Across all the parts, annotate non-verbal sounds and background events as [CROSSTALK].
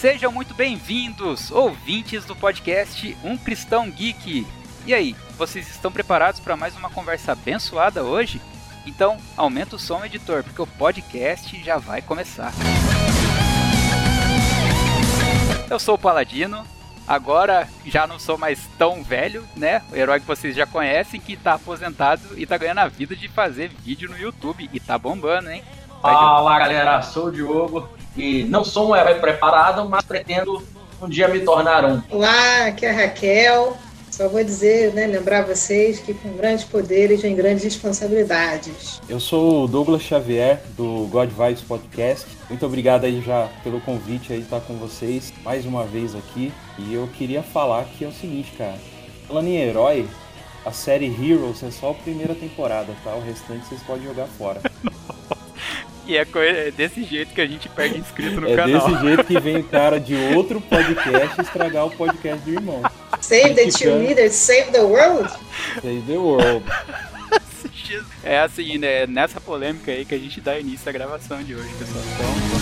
Sejam muito bem-vindos, ouvintes do podcast Um Cristão Geek. E aí, vocês estão preparados para mais uma conversa abençoada hoje? Então, aumenta o som, editor, porque o podcast já vai começar. Eu sou o Paladino, agora já não sou mais tão velho, né? O herói que vocês já conhecem, que tá aposentado e tá ganhando a vida de fazer vídeo no YouTube. E tá bombando, hein? Fala galera, sou o Diogo e não sou um herói preparado, mas pretendo um dia me tornar um. Olá, aqui é a Raquel. Só vou dizer, né, lembrar vocês que com grandes poderes vem grandes responsabilidades. Eu sou o Douglas Xavier, do God Vibes Podcast. Muito obrigado aí já pelo convite aí estar com vocês mais uma vez aqui. E eu queria falar que é o seguinte, cara. Falando em herói, a série Heroes é só a primeira temporada, tá? O restante vocês podem jogar fora. [LAUGHS] E é, é, desse jeito que a gente perde inscrito no é canal. É desse jeito que vem o cara de outro [LAUGHS] podcast estragar o podcast do irmão. Save the cheerleaders, save the world. Save the world. [LAUGHS] É assim, né? Nessa polêmica aí que a gente dá início à gravação de hoje, pessoal. Então,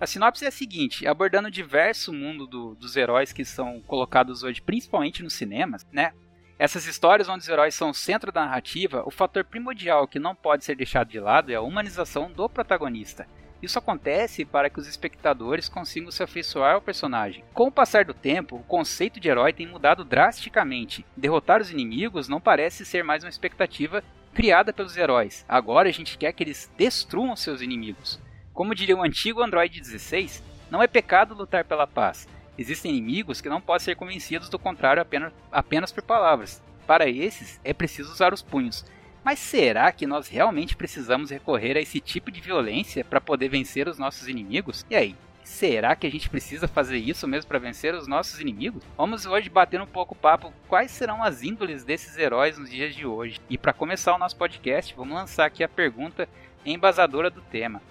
A sinopse é a seguinte: abordando o diverso mundo do, dos heróis que são colocados hoje, principalmente nos cinemas, né? Essas histórias onde os heróis são o centro da narrativa, o fator primordial que não pode ser deixado de lado é a humanização do protagonista. Isso acontece para que os espectadores consigam se afeiçoar ao personagem. Com o passar do tempo, o conceito de herói tem mudado drasticamente. Derrotar os inimigos não parece ser mais uma expectativa criada pelos heróis. Agora a gente quer que eles destruam seus inimigos. Como diria o antigo Android 16, não é pecado lutar pela paz. Existem inimigos que não podem ser convencidos do contrário apenas, apenas por palavras. Para esses, é preciso usar os punhos. Mas será que nós realmente precisamos recorrer a esse tipo de violência para poder vencer os nossos inimigos? E aí, será que a gente precisa fazer isso mesmo para vencer os nossos inimigos? Vamos hoje bater um pouco o papo quais serão as índoles desses heróis nos dias de hoje. E para começar o nosso podcast, vamos lançar aqui a pergunta embasadora do tema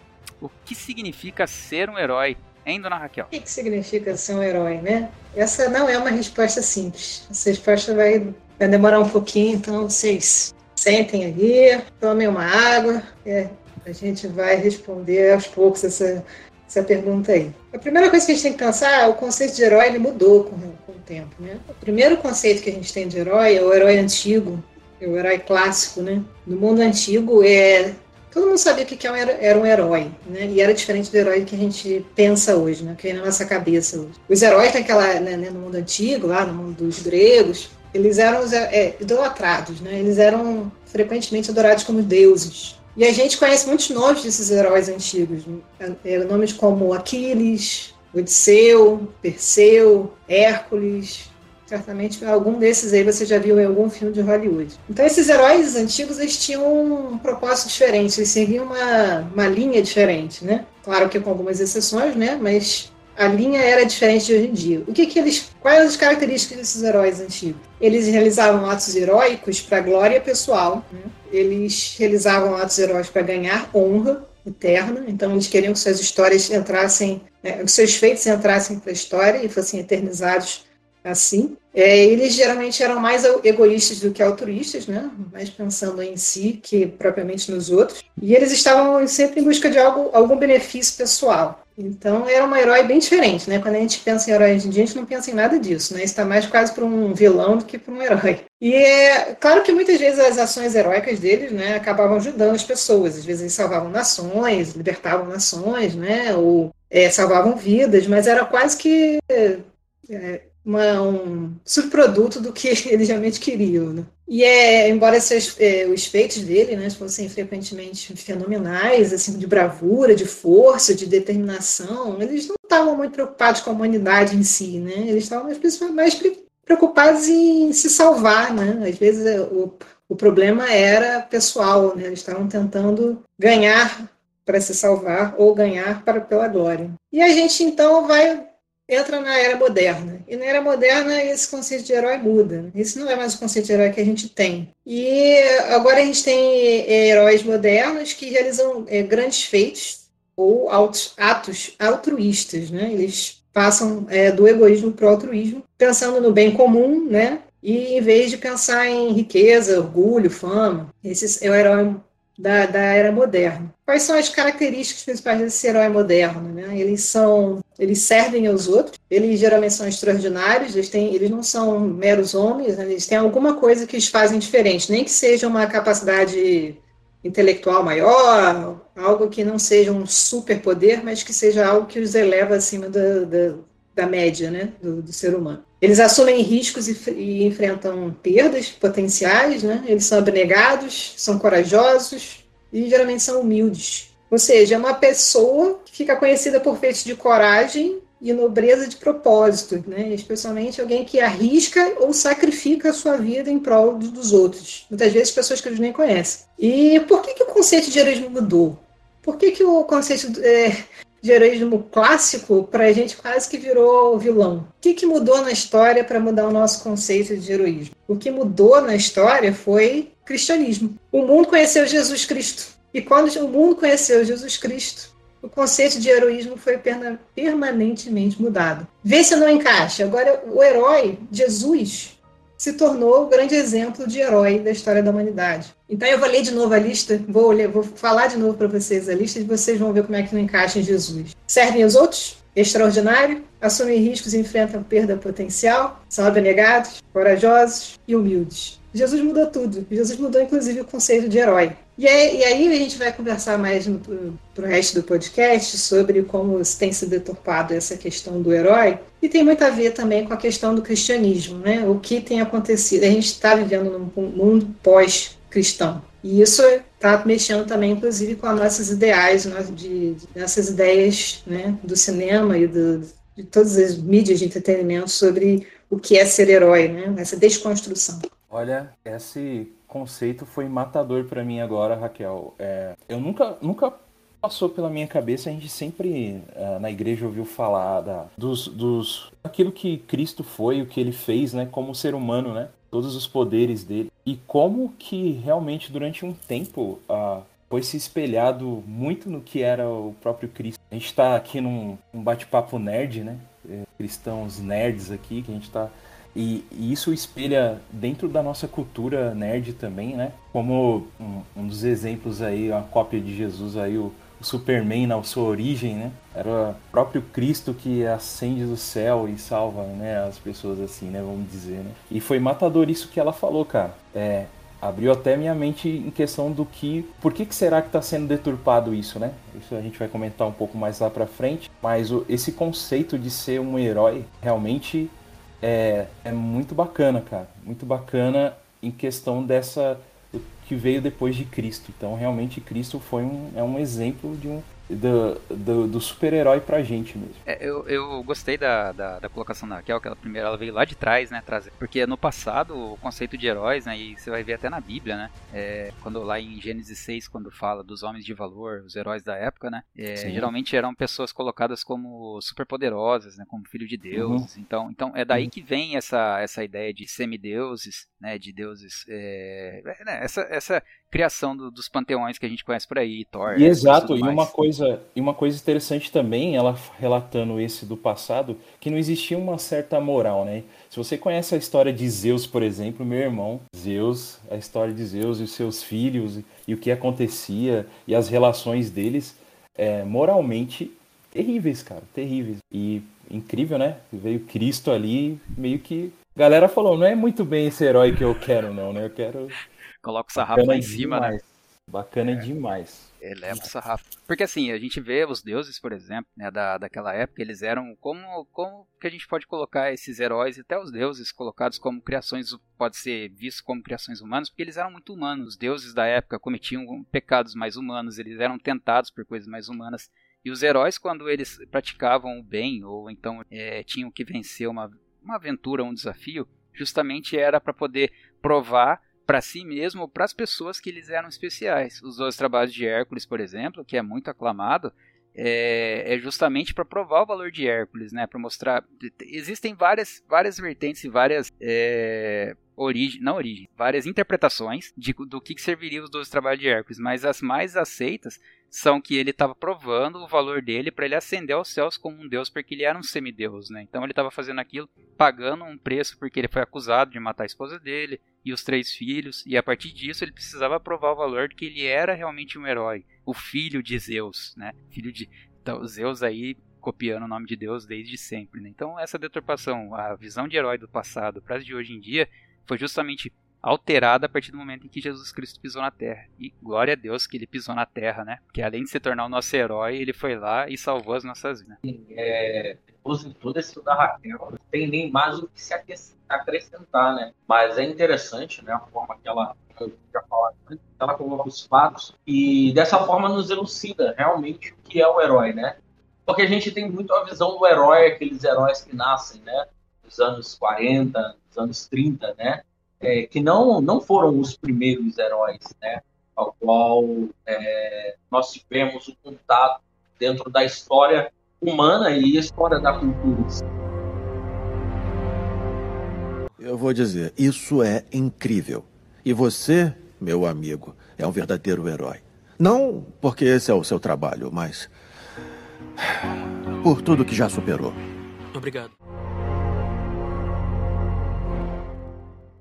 o que significa ser um herói, hein, dona Raquel? O que, que significa ser um herói, né? Essa não é uma resposta simples. Essa resposta vai, vai demorar um pouquinho, então vocês sentem aí, tomem uma água, é, a gente vai responder aos poucos essa, essa pergunta aí. A primeira coisa que a gente tem que pensar, o conceito de herói ele mudou com, com o tempo, né? O primeiro conceito que a gente tem de herói é o herói antigo, é o herói clássico, né? No mundo antigo é todo mundo sabia que era um herói, né? E era diferente do herói que a gente pensa hoje, né? Que é na nossa cabeça hoje. Os heróis naquela, né, né, no mundo antigo, lá no mundo dos gregos, eles eram é, idolatrados, né? Eles eram frequentemente adorados como deuses. E a gente conhece muitos nomes desses heróis antigos. Né? Nomes como Aquiles, Odisseu, Perseu, Hércules, Certamente algum desses aí você já viu em algum filme de Hollywood. Então esses heróis antigos eles tinham um propósito diferente, eles seguiam uma, uma linha diferente, né? Claro que com algumas exceções, né? Mas a linha era diferente de hoje em dia. O que, que eles, quais as características desses heróis antigos? Eles realizavam atos heróicos para glória pessoal. Né? Eles realizavam atos heróicos para ganhar honra eterna. Então eles queriam que suas histórias entrassem, né, que seus feitos entrassem para a história e fossem eternizados assim. É, eles geralmente eram mais egoístas do que altruístas, né? mais pensando em si que propriamente nos outros. E eles estavam sempre em busca de algo, algum benefício pessoal. Então era um herói bem diferente, né? Quando a gente pensa em herói em dia, a gente não pensa em nada disso, né? Está mais quase para um vilão do que para um herói. E é claro que muitas vezes as ações heróicas deles, né, acabavam ajudando as pessoas. Às vezes eles salvavam nações, libertavam nações, né? Ou é, salvavam vidas, mas era quase que é, uma, um subproduto do que [LAUGHS] eles realmente queriam. Né? E é, embora esses, é, os feitos dele né, fossem frequentemente fenomenais, assim, de bravura, de força, de determinação, eles não estavam muito preocupados com a humanidade em si, né? Eles estavam mais preocupados em se salvar, né? Às vezes é, o, o problema era pessoal, né? Eles estavam tentando ganhar para se salvar ou ganhar para pela glória. E a gente então vai entra na era moderna. E na era moderna esse conceito de herói muda. Esse não é mais o conceito de herói que a gente tem. E agora a gente tem é, heróis modernos que realizam é, grandes feitos ou atos altruístas, né? Eles passam é, do egoísmo para o altruísmo, pensando no bem comum, né? E em vez de pensar em riqueza, orgulho, fama, esse é o herói da, da era moderna. Quais são as características principais desse herói moderno? Né? Eles são, eles servem aos outros, eles geralmente são extraordinários, eles, têm, eles não são meros homens, né? eles têm alguma coisa que os fazem diferente, nem que seja uma capacidade intelectual maior, algo que não seja um superpoder, mas que seja algo que os eleva acima da, da média né? do, do ser humano. Eles assumem riscos e, e, enfrentam perdas potenciais, né? Eles são abnegados, são corajosos e geralmente são humildes. Ou seja, é uma pessoa que fica conhecida por feitos de coragem e nobreza de propósito, né? Especialmente alguém que arrisca ou sacrifica a sua vida em prol dos outros. Muitas vezes pessoas que eles nem conhecem. E por que, que o conceito de heroísmo mudou? Por que, que o conceito é, de heroísmo clássico para a gente quase que virou vilão. O que, que mudou na história para mudar o nosso conceito de heroísmo? O que mudou na história foi cristianismo. O mundo conheceu Jesus Cristo. E quando o mundo conheceu Jesus Cristo, o conceito de heroísmo foi permanentemente mudado. Vê se não encaixa. Agora, o herói, Jesus, se tornou o grande exemplo de herói da história da humanidade. Então eu vou ler de novo a lista, vou, ler, vou falar de novo para vocês a lista e vocês vão ver como é que não encaixa em Jesus. Servem os outros? Extraordinário, assumem riscos e enfrentam perda potencial, são abnegados, corajosos e humildes. Jesus mudou tudo. Jesus mudou inclusive o conceito de herói. E aí, e aí a gente vai conversar mais para o resto do podcast sobre como tem sido deturpado essa questão do herói. E tem muito a ver também com a questão do cristianismo, né? O que tem acontecido. A gente está vivendo num mundo pós-cristão. E isso está mexendo também, inclusive, com as nossas ideais, de, de nossas ideias né? do cinema e do, de todas as mídias de entretenimento sobre o que é ser herói, né? essa desconstrução. Olha, esse conceito foi matador para mim agora, Raquel. É, eu nunca, nunca passou pela minha cabeça, a gente sempre uh, na igreja ouviu falar da, dos, dos aquilo que Cristo foi, o que ele fez, né, como ser humano, né, todos os poderes dele e como que realmente durante um tempo uh, foi se espelhado muito no que era o próprio Cristo. A gente está aqui num, num bate-papo nerd, né, é, cristãos nerds aqui, que a gente está e, e, isso espelha dentro da nossa cultura nerd também, né? Como um, um dos exemplos aí, a cópia de Jesus aí, o, o, Superman na sua origem, né? Era o próprio Cristo que ascende do céu e salva, né? As pessoas assim, né? Vamos dizer, né? E foi matador isso que ela falou, cara. É, abriu até minha mente em questão do que, por que, que será que está sendo deturpado isso, né? Isso a gente vai comentar um pouco mais lá para frente. Mas o, esse conceito de ser um herói realmente é, é muito bacana, cara. Muito bacana em questão dessa que veio depois de Cristo. Então, realmente, Cristo foi um, é um exemplo de um, do, do, do super-herói pra gente mesmo. É, eu, eu gostei da, da, da, colocação da Raquel, que ela primeiro ela veio lá de trás, né, trazer. Porque no passado, o conceito de heróis, né, e você vai ver até na Bíblia, né, é, quando lá em Gênesis 6, quando fala dos homens de valor, os heróis da época, né, é, geralmente eram pessoas colocadas como superpoderosas, né, como filho de Deus. Uhum. Então, então é daí uhum. que vem essa, essa ideia de semideuses, né, de deuses, é, né, essa, essa criação do, dos panteões que a gente conhece por aí, Thor. E exato, e uma coisa, e uma coisa interessante também, ela relatando esse do passado, que não existia uma certa moral, né? Se você conhece a história de Zeus, por exemplo, meu irmão, Zeus, a história de Zeus e os seus filhos e o que acontecia e as relações deles, é, moralmente terríveis, cara, terríveis. E incrível, né? Veio Cristo ali, meio que galera falou, não é muito bem esse herói que eu quero, não, né? Eu quero Coloca o sarrafo lá em cima, demais. né? Bacana é. demais. Eleva o sarrafo. Porque assim, a gente vê os deuses, por exemplo, né, da, daquela época, eles eram como, como que a gente pode colocar esses heróis, até os deuses colocados como criações, pode ser visto como criações humanas, porque eles eram muito humanos. Os deuses da época cometiam pecados mais humanos, eles eram tentados por coisas mais humanas. E os heróis, quando eles praticavam o bem, ou então é, tinham que vencer uma, uma aventura, um desafio, justamente era para poder provar para si mesmo, para as pessoas que eles eram especiais. Os dois trabalhos de Hércules, por exemplo, que é muito aclamado, é, é justamente para provar o valor de Hércules, né? Para mostrar existem várias várias vertentes e várias é, origem, não origem, várias interpretações de, do que, que serviria os 12 trabalhos de Hércules, mas as mais aceitas são que ele estava provando o valor dele para ele ascender aos céus como um deus, porque ele era um semideus, né? Então ele estava fazendo aquilo, pagando um preço porque ele foi acusado de matar a esposa dele e os três filhos, e a partir disso ele precisava provar o valor de que ele era realmente um herói, o filho de Zeus, né? Filho de então, Zeus aí copiando o nome de Deus desde sempre, né? Então essa deturpação, a visão de herói do passado para as de hoje em dia foi justamente alterada a partir do momento em que Jesus Cristo pisou na Terra. E glória a Deus que ele pisou na Terra, né? Porque além de se tornar o nosso herói, ele foi lá e salvou as nossas vidas. Sim, é, depois da Raquel, tem nem mais o que se acrescentar, né? Mas é interessante, né? A forma que ela já falou, ela coloca os fatos e dessa forma nos elucida realmente o que é o herói, né? Porque a gente tem muito a visão do herói, aqueles heróis que nascem, né? Nos anos 40, nos anos 30, né? É, que não, não foram os primeiros heróis, né? Ao qual é, nós tivemos o contato dentro da história humana e história da cultura. Eu vou dizer, isso é incrível. E você, meu amigo, é um verdadeiro herói. Não porque esse é o seu trabalho, mas por tudo que já superou. Obrigado.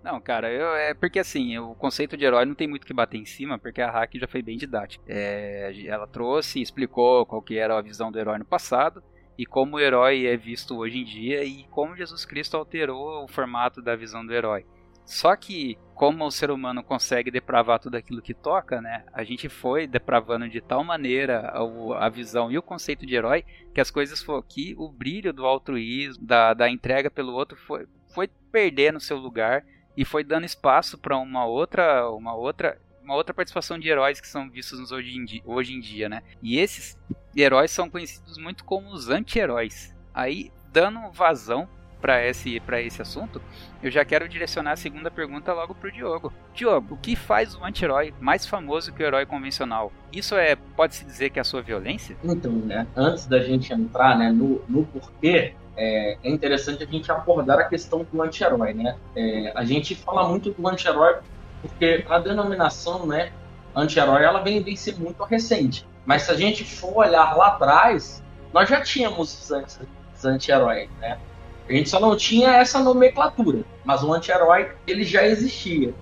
Não, cara, eu, é porque assim, o conceito de herói não tem muito que bater em cima, porque a Hack já foi bem didática. É, ela trouxe e explicou qual que era a visão do herói no passado e como o herói é visto hoje em dia e como Jesus Cristo alterou o formato da visão do herói. Só que, como o ser humano consegue depravar tudo aquilo que toca, né? A gente foi depravando de tal maneira a, visão e o conceito de herói que as coisas foram que o brilho do altruísmo, da, da entrega pelo outro, foi, foi perdendo seu lugar e foi dando espaço para uma outra, uma outra, uma outra participação de heróis que são vistos hoje em, dia, hoje em dia, né? E esses heróis são conhecidos muito como os anti-heróis. Aí, dando vazão para esse, esse assunto, eu já quero direcionar a segunda pergunta logo pro Diogo. Diogo, o que faz o anti-herói mais famoso que o herói convencional? Isso é, pode-se dizer que é a sua violência? Então, né, antes da gente entrar né, no, no porquê, é, é, interessante a gente abordar a questão do anti-herói, né? É, a gente fala muito do anti-herói porque a denominação, né, anti-herói, ela vem, vem ser muito recente. Mas se a gente for olhar lá atrás, nós já tínhamos os anti-heróis, né? A gente só não tinha essa nomenclatura, mas o anti-herói ele já existia.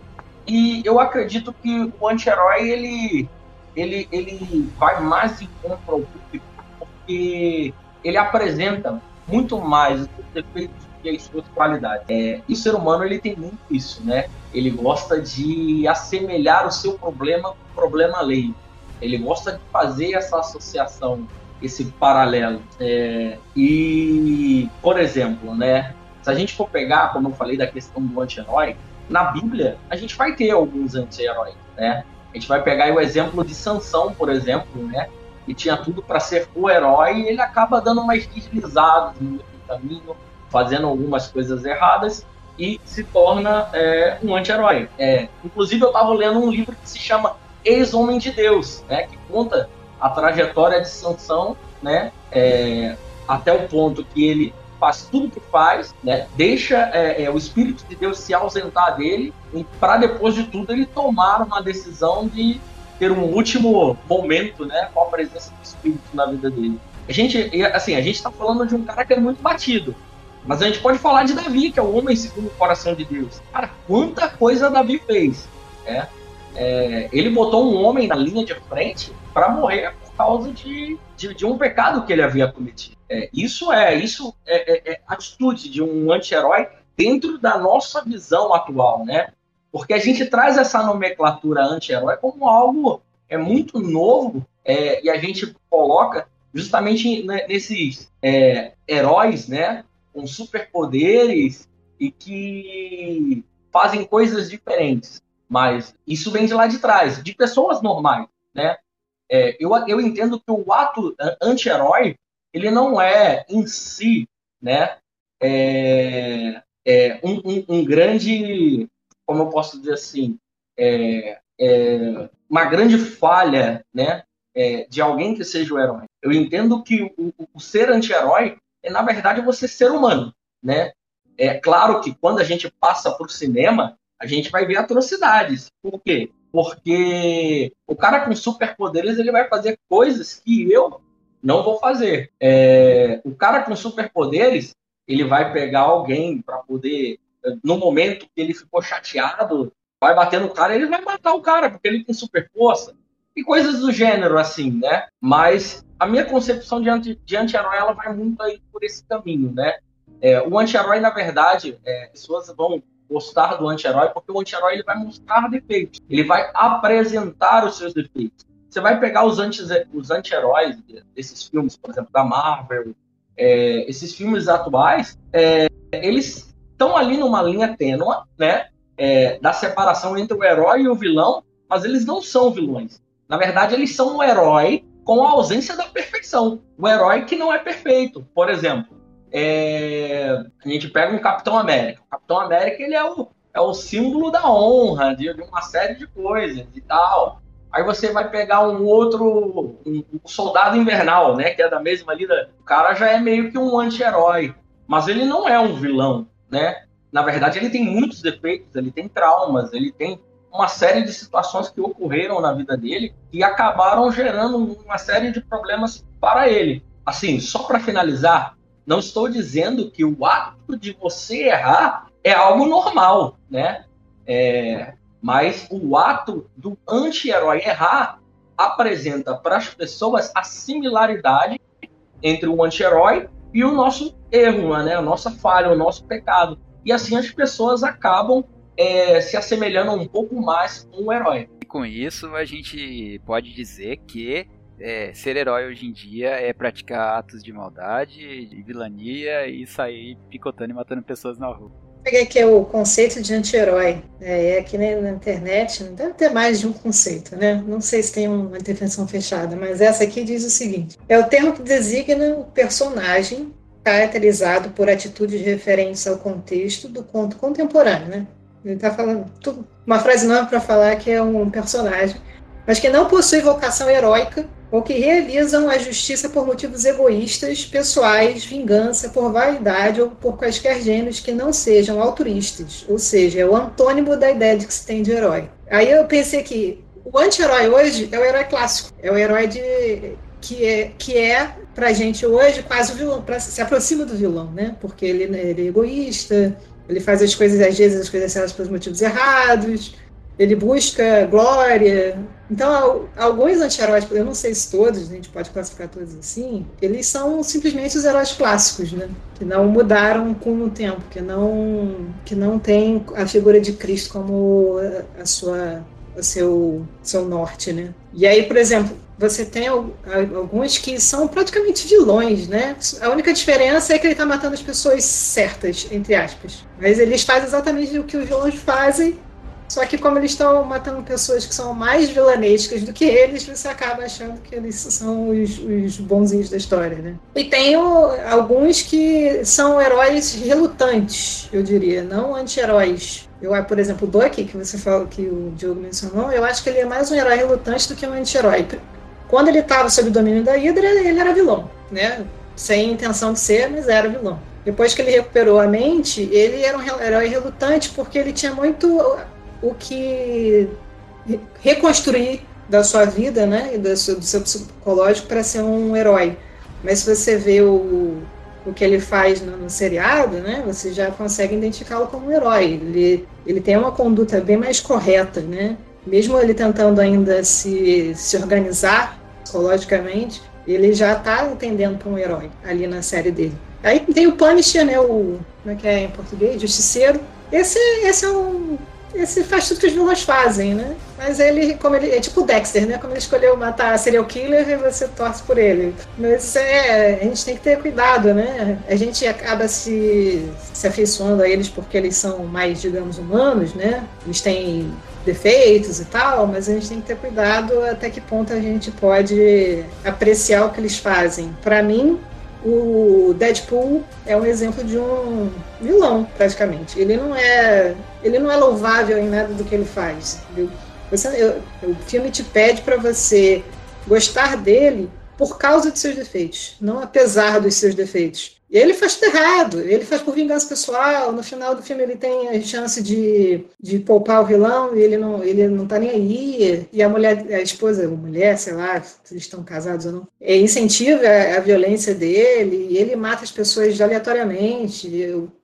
E eu acredito que o anti-herói ele, ele, ele vai mais em contra ao público porque ele apresenta muito mais os defeitos que as suas qualidades. É, e o ser humano ele tem muito isso, né? Ele gosta de assemelhar o seu problema com o problema alheio. Ele gosta de fazer essa associação esse paralelo. É, e, por exemplo, né, se a gente for pegar, como eu falei, da questão do anti-herói, na Bíblia a gente vai ter alguns anti-heróis, né? A gente vai pegar o exemplo de Sansão, por exemplo, né? Que tinha tudo para ser o herói e ele acaba dando umas deslizadas no caminho, fazendo algumas coisas erradas e se torna é, um anti-herói. É, inclusive, eu estava lendo um livro que se chama Ex-Homem de Deus, né? Que conta a trajetória de Sansão, né, é, até o ponto que ele faz tudo o que faz, né, deixa é, é, o Espírito de Deus se ausentar dele, para depois de tudo ele tomar uma decisão de ter um último momento, né, com a presença do Espírito na vida dele. A gente, assim, a gente está falando de um cara que é muito batido, mas a gente pode falar de Davi, que é o homem segundo o coração de Deus. Cara, quanta coisa Davi fez, né? É, ele botou um homem na linha de frente para morrer por causa de, de, de, um pecado que ele havia cometido. É, isso é isso é, é, é atitude de um anti-herói dentro da nossa visão atual, né? Porque a gente traz essa nomenclatura anti-herói como algo é muito novo é, e a gente coloca justamente nesses é, heróis, né, com superpoderes e que fazem coisas diferentes. Mas isso vem de lá de trás, de pessoas normais, né? É, eu, eu entendo que o ato anti-herói, ele não é em si, né? É, é um, um, um, grande, como eu posso dizer assim, é, é uma grande falha, né? É, de alguém que seja o herói. Eu entendo que o, o ser anti-herói é, na verdade, você ser humano, né? É claro que quando a gente passa para o cinema, a gente vai ver atrocidades. Por quê? Porque o cara com superpoderes ele vai fazer coisas que eu não vou fazer. É, o cara com superpoderes ele vai pegar alguém para poder, no momento que ele ficou chateado, vai bater no cara, ele vai matar o cara porque ele tem super força e coisas do gênero assim, né? Mas a minha concepção de anti-herói anti ela vai muito aí por esse caminho, né? É, o anti-herói, na verdade, é, pessoas vão gostar do anti-herói porque o anti-herói ele vai mostrar defeitos, ele vai apresentar os seus defeitos. Você vai pegar os anti-heróis desses filmes, por exemplo, da Marvel, é, esses filmes atuais, é, eles estão ali numa linha tênue, né? É, da separação entre o herói e o vilão, mas eles não são vilões. Na verdade, eles são um herói com a ausência da perfeição. O herói que não é perfeito. Por exemplo, é... a gente pega um Capitão América. O Capitão América ele é o, é o símbolo da honra, de, de uma série de coisas e tal. Aí você vai pegar um outro, um, um soldado invernal, né? Que é da mesma lida. O cara já é meio que um anti-herói. Mas ele não é um vilão, né? Na verdade, ele tem muitos defeitos, ele tem traumas, ele tem uma série de situações que ocorreram na vida dele e acabaram gerando uma série de problemas para ele. Assim, só para finalizar, não estou dizendo que o ato de você errar é algo normal, né? É, mas o ato do anti-herói errar apresenta para as pessoas a similaridade entre o anti-herói e o nosso erro, né? a nossa falha, o nosso pecado. E assim as pessoas acabam é, se assemelhando um pouco mais com o herói. E com isso, a gente pode dizer que é, ser herói hoje em dia é praticar atos de maldade, de vilania e sair picotando e matando pessoas na rua. Peguei aqui o conceito de anti-herói. É, aqui né, na internet não deve ter mais de um conceito, né? Não sei se tem uma definição fechada, mas essa aqui diz o seguinte: é o termo que designa o personagem caracterizado por atitudes referentes ao contexto do conto contemporâneo, né? Ele está falando tudo, uma frase nova para falar que é um personagem, mas que não possui vocação heróica ou que realizam a justiça por motivos egoístas, pessoais, vingança, por vaidade ou por quaisquer gêneros que não sejam altruístas, ou seja, é o antônimo da ideia de que se tem de herói. Aí eu pensei que o anti-herói hoje é o herói clássico, é o herói de que é, que é pra gente hoje quase o vilão, pra, se aproxima do vilão, né? Porque ele, ele é egoísta, ele faz as coisas, às vezes, as coisas certas pelos motivos errados, ele busca glória. Então, alguns anti-heróis, eu não sei se todos, a gente pode classificar todos assim, eles são simplesmente os heróis clássicos, né? Que não mudaram com o tempo, que não, que não tem a figura de Cristo como a sua, o seu, seu norte, né? E aí, por exemplo, você tem alguns que são praticamente vilões, né? A única diferença é que ele está matando as pessoas certas, entre aspas. Mas eles fazem exatamente o que os vilões fazem, só que como eles estão matando pessoas que são mais vilanescas do que eles, você acaba achando que eles são os, os bonzinhos da história, né? E tem o, alguns que são heróis relutantes, eu diria, não anti-heróis. Eu, por exemplo, o Bucky, que você falou que o Diogo mencionou, eu acho que ele é mais um herói relutante do que um anti-herói. Quando ele estava sob o domínio da Hydra, ele era vilão, né? Sem intenção de ser, mas era vilão. Depois que ele recuperou a mente, ele era um herói relutante porque ele tinha muito o que reconstruir da sua vida, né, e do seu, do seu psicológico para ser um herói. Mas se você vê o, o que ele faz no, no seriado, né, você já consegue identificá-lo como um herói. Ele, ele tem uma conduta bem mais correta, né? Mesmo ele tentando ainda se, se organizar psicologicamente, ele já está entendendo para um herói ali na série dele. Aí tem o Punisher, né? O, como é que é em português? Justiceiro. Esse, esse é um. Esse faz tudo que os vilões fazem, né? Mas ele, como ele. É tipo o Dexter, né? Como ele escolheu matar serial killer você torce por ele. Mas é. A gente tem que ter cuidado, né? A gente acaba se, se afeiçoando a eles porque eles são mais, digamos, humanos, né? Eles têm defeitos e tal, mas a gente tem que ter cuidado até que ponto a gente pode apreciar o que eles fazem. Para mim, o Deadpool é um exemplo de um vilão, praticamente. Ele não é, ele não é louvável em nada do que ele faz. Você, eu, o filme te pede para você gostar dele por causa de seus defeitos, não apesar dos seus defeitos. E ele faz tudo errado, ele faz por vingança pessoal, no final do filme ele tem a chance de, de poupar o vilão e ele não, ele não tá nem aí, e a mulher, a esposa, a mulher, sei lá, se eles estão casados ou não, é, incentiva a, a violência dele, e ele mata as pessoas aleatoriamente,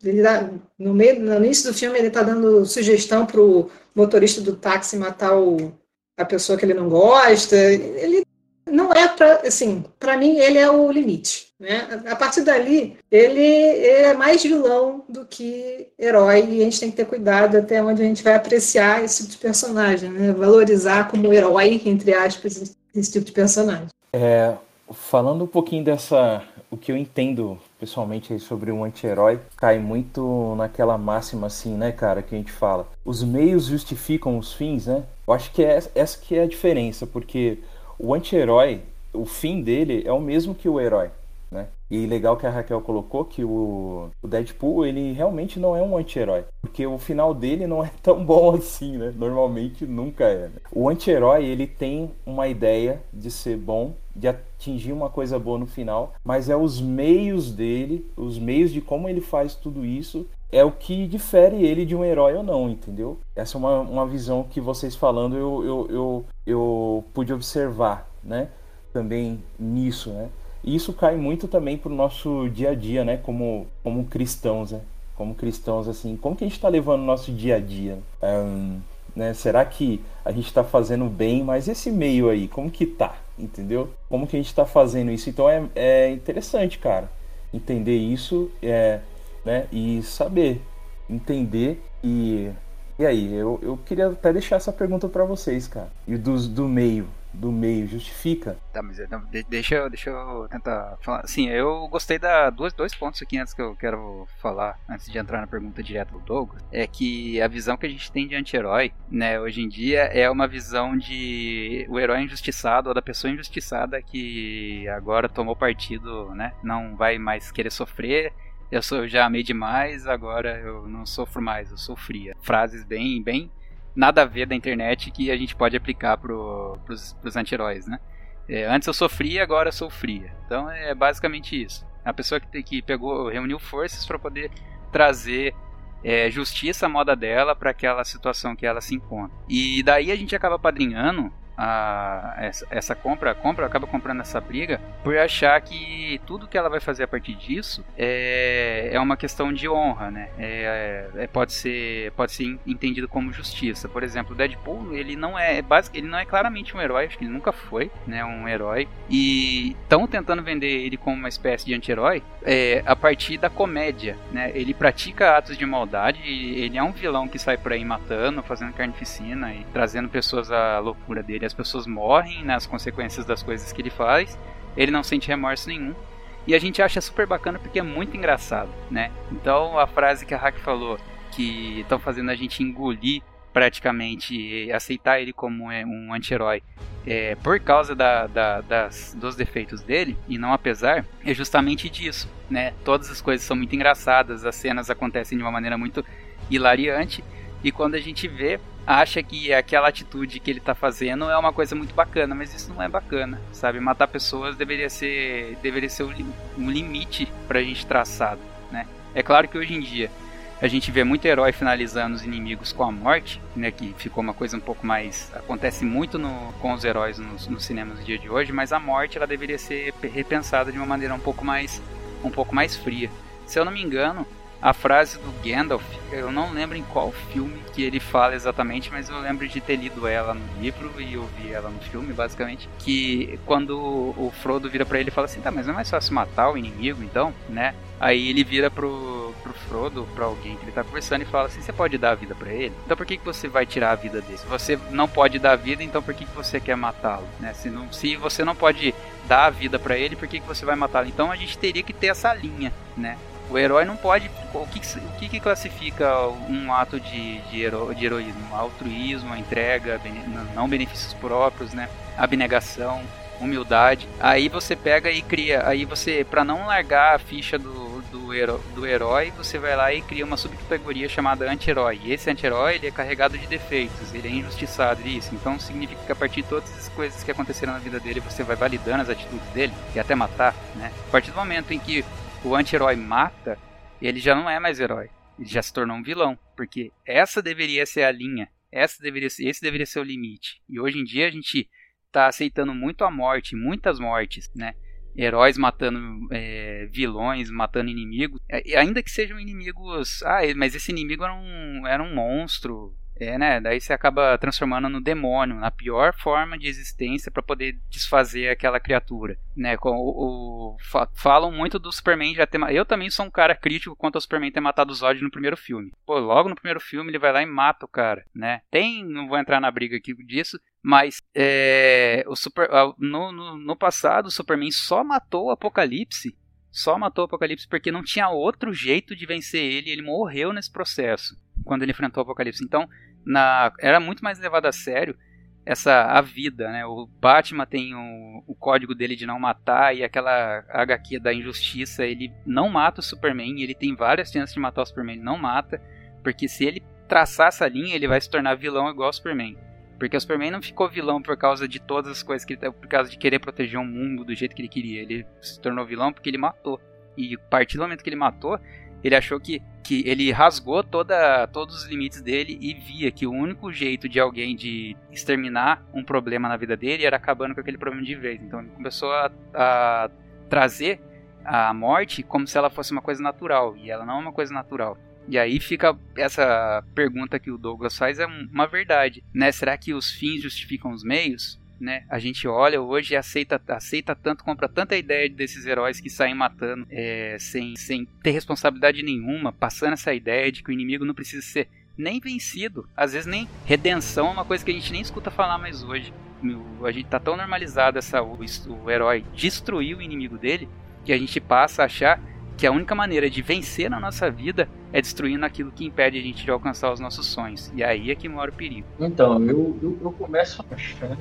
ele dá, no, meio, no início do filme ele tá dando sugestão pro motorista do táxi matar o, a pessoa que ele não gosta, ele não é para, assim, para mim ele é o limite. Né? A partir dali, ele é mais vilão do que herói, e a gente tem que ter cuidado até onde a gente vai apreciar esse tipo de personagem, né? valorizar como herói, entre aspas, esse tipo de personagem. É, falando um pouquinho dessa, o que eu entendo pessoalmente sobre um anti-herói, cai muito naquela máxima assim, né, cara, que a gente fala. Os meios justificam os fins, né? Eu acho que é essa que é a diferença, porque o anti-herói, o fim dele é o mesmo que o herói. Né? E legal que a Raquel colocou que o, Deadpool ele realmente não é um anti-herói, porque o final dele não é tão bom [LAUGHS] assim, né? Normalmente nunca é. Né? O anti-herói ele tem uma ideia de ser bom, de atingir uma coisa boa no final, mas é os meios dele, os meios de como ele faz tudo isso é o que difere ele de um herói ou não, entendeu? Essa é uma, uma visão que vocês falando eu, eu, eu, eu pude observar, né? Também nisso, né? E isso cai muito também pro nosso dia a dia, né? Como, como cristãos, né? Como cristãos, assim, como que a gente está levando o nosso dia a dia? Um, né? Será que a gente está fazendo bem? Mas esse meio aí, como que tá? Entendeu? Como que a gente está fazendo isso? Então é, é interessante, cara, entender isso. É, né? E saber, entender e e aí, eu, eu queria até deixar essa pergunta para vocês, cara. E do, do meio, do meio, justifica? Tá, mas não, deixa, eu, deixa eu tentar falar. Sim, eu gostei da dois, dois pontos aqui antes que eu quero falar, antes de entrar na pergunta direta do Douglas. É que a visão que a gente tem de anti-herói, né, hoje em dia, é uma visão de o herói injustiçado ou da pessoa injustiçada que agora tomou partido, né, não vai mais querer sofrer eu sou já amei demais, agora eu não sofro mais, eu sofria. Frases bem, bem nada a ver da internet que a gente pode aplicar pros, pros anti-heróis, né? É, antes eu sofria, agora eu sofria. Então é basicamente isso. A pessoa que, que pegou, reuniu forças para poder trazer é, justiça à moda dela para aquela situação que ela se encontra. E daí a gente acaba padrinhando a, essa, essa, compra, compra, acaba comprando essa briga por achar que tudo que ela vai fazer a partir disso é, é uma questão de honra, né? É, é, pode ser pode ser entendido como justiça. Por exemplo, o Deadpool ele não é, é básico, ele não é claramente um herói, acho que ele nunca foi, né? Um herói e estão tentando vender ele como uma espécie de anti-herói é, a partir da comédia, né? Ele pratica atos de maldade, ele é um vilão que sai por aí matando, fazendo carnificina e trazendo pessoas à loucura dele as pessoas morrem nas consequências das coisas que ele faz, ele não sente remorso nenhum. E a gente acha super bacana porque é muito engraçado, né? Então a frase que a Hack falou, que estão fazendo a gente engolir praticamente, aceitar ele como é, um anti-herói é, por causa da, da, das, dos defeitos dele, e não apesar, é justamente disso, né? Todas as coisas são muito engraçadas, as cenas acontecem de uma maneira muito hilariante, e quando a gente vê, acha que aquela atitude que ele está fazendo é uma coisa muito bacana, mas isso não é bacana, sabe? Matar pessoas deveria ser, deveria ser um limite para a gente traçado, né? É claro que hoje em dia a gente vê muito herói finalizando os inimigos com a morte, né? Que ficou uma coisa um pouco mais acontece muito no, com os heróis nos, no cinema no dia de hoje, mas a morte ela deveria ser repensada de uma maneira um pouco mais um pouco mais fria. Se eu não me engano, a frase do Gandalf, eu não lembro em qual filme que ele fala exatamente, mas eu lembro de ter lido ela no livro e ouvir ela no filme, basicamente, que quando o Frodo vira para ele e fala assim, tá, mas não é mais fácil matar o inimigo, então, né? Aí ele vira pro, pro Frodo, pra alguém que ele tá conversando e fala assim, você pode dar a vida para ele? Então por que, que você vai tirar a vida dele? Se você não pode dar a vida, então por que, que você quer matá-lo? Né? Se, não, se você não pode dar a vida para ele, por que, que você vai matá-lo? Então a gente teria que ter essa linha, né? O herói não pode. O que, o que, que classifica um ato de, de, hero, de heroísmo? Altruísmo, a entrega, não benefícios próprios, né? Abnegação, humildade. Aí você pega e cria. Aí você, para não largar a ficha do, do, hero, do herói, você vai lá e cria uma subcategoria chamada anti-herói. E esse anti-herói ele é carregado de defeitos, ele é injustiçado, isso. Então significa que a partir de todas as coisas que aconteceram na vida dele, você vai validando as atitudes dele, e até matar, né? A partir do momento em que o anti-herói mata, ele já não é mais herói. Ele já se tornou um vilão. Porque essa deveria ser a linha. Essa deveria ser, esse deveria ser o limite. E hoje em dia a gente tá aceitando muito a morte, muitas mortes, né? Heróis matando é, vilões, matando inimigos. É, ainda que sejam inimigos. Ah, mas esse inimigo era um, era um monstro é, né? Daí você acaba transformando no demônio, na pior forma de existência para poder desfazer aquela criatura, né? O, o, falam muito do Superman já ter, eu também sou um cara crítico quanto ao Superman ter matado o Zod no primeiro filme. Pô, logo no primeiro filme ele vai lá e mata o cara, né? Tem, não vou entrar na briga aqui disso, mas é, o super, no, no, no passado o Superman só matou o Apocalipse só matou o Apocalipse porque não tinha outro jeito de vencer ele, ele morreu nesse processo quando ele enfrentou o Apocalipse. Então, na, era muito mais levado a sério essa a vida, né? O Batman tem o, o, código dele de não matar e aquela HQ da injustiça, ele não mata o Superman, ele tem várias chances de matar o Superman, ele não mata, porque se ele traçar essa linha, ele vai se tornar vilão igual o Superman. Porque o Superman não ficou vilão por causa de todas as coisas que ele por causa de querer proteger o mundo do jeito que ele queria. Ele se tornou vilão porque ele matou. E a partir do momento que ele matou, ele achou que, que ele rasgou toda, todos os limites dele e via que o único jeito de alguém de exterminar um problema na vida dele era acabando com aquele problema de vez. Então ele começou a, a trazer a morte como se ela fosse uma coisa natural e ela não é uma coisa natural. E aí fica essa pergunta que o Douglas faz é uma verdade, né? Será que os fins justificam os meios? né? A gente olha hoje e aceita, aceita tanto, compra tanta ideia desses heróis que saem matando é, sem, sem ter responsabilidade nenhuma, passando essa ideia de que o inimigo não precisa ser nem vencido, às vezes nem redenção é uma coisa que a gente nem escuta falar mais hoje. A gente tá tão normalizado essa o, o herói destruir o inimigo dele que a gente passa a achar que a única maneira de vencer na nossa vida é destruindo aquilo que impede a gente de alcançar os nossos sonhos. E aí é que mora o perigo. Então, eu, eu, eu começo achando,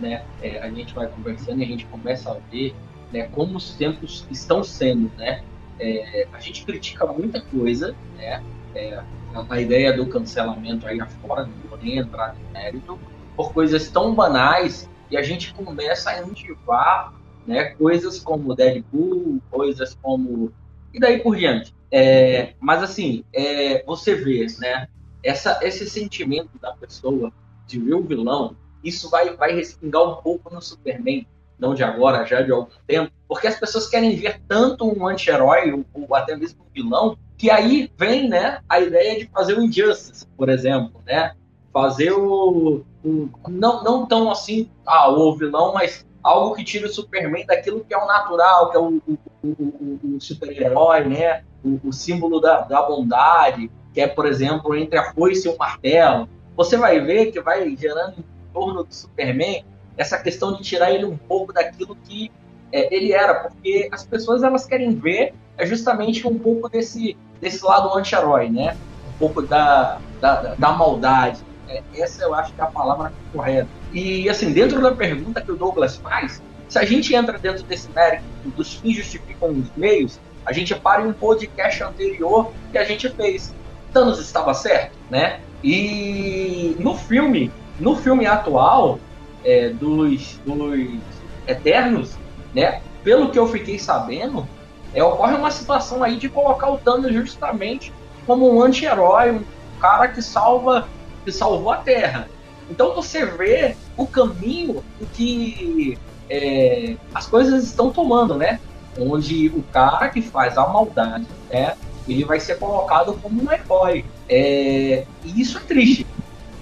né, é, a gente vai conversando e a gente começa a ver né, como os tempos estão sendo, né? É, a gente critica muita coisa, né? É, a ideia do cancelamento aí afora, não vou nem entrar no mérito, por coisas tão banais e a gente começa a incentivar né? Coisas como Deadpool, coisas como e daí por diante. É, mas assim, é, você vê, né? Essa, esse sentimento da pessoa de ver o vilão, isso vai, vai respingar um pouco no Superman, não de agora, já de algum tempo, porque as pessoas querem ver tanto um anti-herói ou, ou, até mesmo um vilão, que aí vem, né, a ideia de fazer o Injustice, por exemplo, né? Fazer o, o não, não tão assim, ah, o vilão, mas algo que tira o Superman daquilo que é o natural, que é o, o, o, o super-herói, né? O, símbolo da, da bondade, que é, por exemplo, entre a foice e o martelo. Você vai ver que vai gerando em torno do Superman essa questão de tirar ele um pouco daquilo que é, ele era, porque as pessoas elas querem ver é justamente um pouco desse, desse lado anti-herói, né? Um pouco da, da, da maldade. É, essa eu acho que é a palavra correta. E, assim, dentro da pergunta que o Douglas faz, se a gente entra dentro desse mérito dos fins justificam os meios, a gente para em um podcast anterior que a gente fez. Thanos estava certo, né? E no filme, no filme atual é, dos, dos Eternos, né? Pelo que eu fiquei sabendo, é, ocorre uma situação aí de colocar o Thanos justamente como um anti-herói, um cara que salva que salvou a Terra. Então você vê o caminho que é, as coisas estão tomando, né? Onde o cara que faz a maldade, né? Ele vai ser colocado como um herói. É, e isso é triste.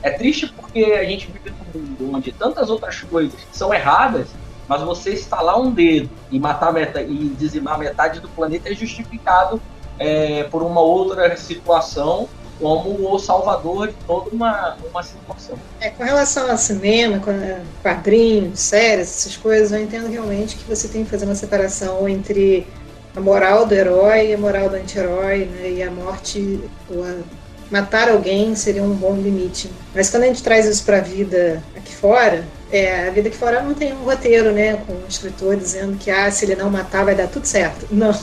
É triste porque a gente vive num mundo onde tantas outras coisas são erradas, mas você estalar um dedo e matar metade, e dizimar metade do planeta é justificado é, por uma outra situação como o salvador de toda uma, uma situação. É, com relação ao cinema, quadrinhos, séries, essas coisas, eu entendo realmente que você tem que fazer uma separação entre a moral do herói e a moral do anti-herói, né? E a morte, ou a, matar alguém seria um bom limite. Mas quando a gente traz isso para a vida aqui fora, é, a vida aqui fora não tem um roteiro, né, com um escritor dizendo que ah, se ele não matar vai dar tudo certo. [LAUGHS] Não,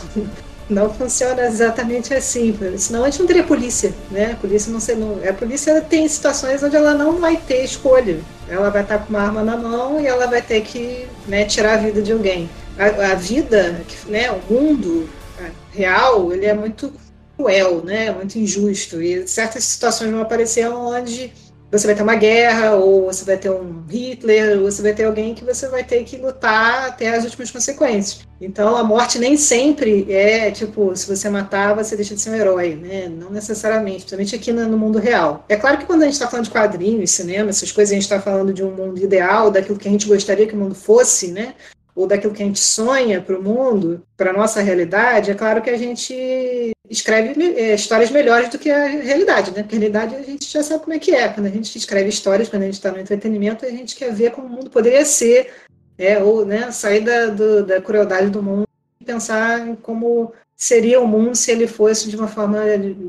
não funciona exatamente assim, senão a gente não teria polícia, né? A polícia não sei, não, a polícia tem situações onde ela não vai ter escolha. Ela vai estar com uma arma na mão e ela vai ter que né, tirar a vida de alguém. A, a vida, né, o mundo real, ele é muito cruel, né? Muito injusto. E certas situações vão aparecer onde você vai ter uma guerra, ou você vai ter um Hitler, ou você vai ter alguém que você vai ter que lutar até as últimas consequências. Então a morte nem sempre é tipo, se você matar, você deixa de ser um herói, né? Não necessariamente, principalmente aqui no mundo real. É claro que quando a gente está falando de quadrinhos, cinema, essas coisas, a gente está falando de um mundo ideal, daquilo que a gente gostaria que o mundo fosse, né? Ou daquilo que a gente sonha para o mundo, para a nossa realidade, é claro que a gente escreve é, histórias melhores do que a realidade, né? Porque a realidade a gente já sabe como é que é. Quando a gente escreve histórias, quando a gente está no entretenimento, a gente quer ver como o mundo poderia ser, é, ou né, sair da, do, da crueldade do mundo e pensar em como seria o mundo se ele fosse de uma forma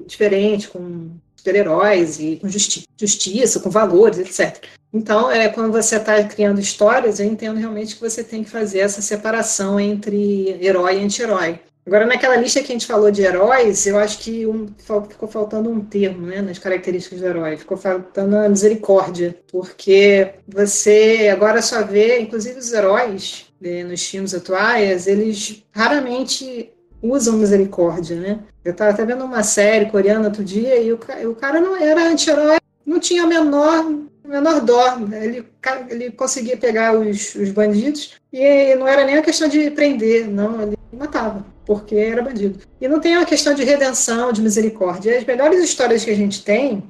diferente, com super-heróis e com justi justiça, com valores, etc. Então, é, quando você está criando histórias, eu entendo realmente que você tem que fazer essa separação entre herói e anti-herói. Agora, naquela lista que a gente falou de heróis, eu acho que um, ficou faltando um termo né, nas características do herói. Ficou faltando a misericórdia. Porque você agora só vê, inclusive os heróis né, nos filmes atuais, eles raramente usam misericórdia, né? Eu estava até vendo uma série coreana outro dia e o, o cara não era anti-herói, não tinha a menor, menor dó. Né? Ele, ele conseguia pegar os, os bandidos e não era nem a questão de prender, não, ele matava, porque era bandido. E não tem uma questão de redenção, de misericórdia. As melhores histórias que a gente tem,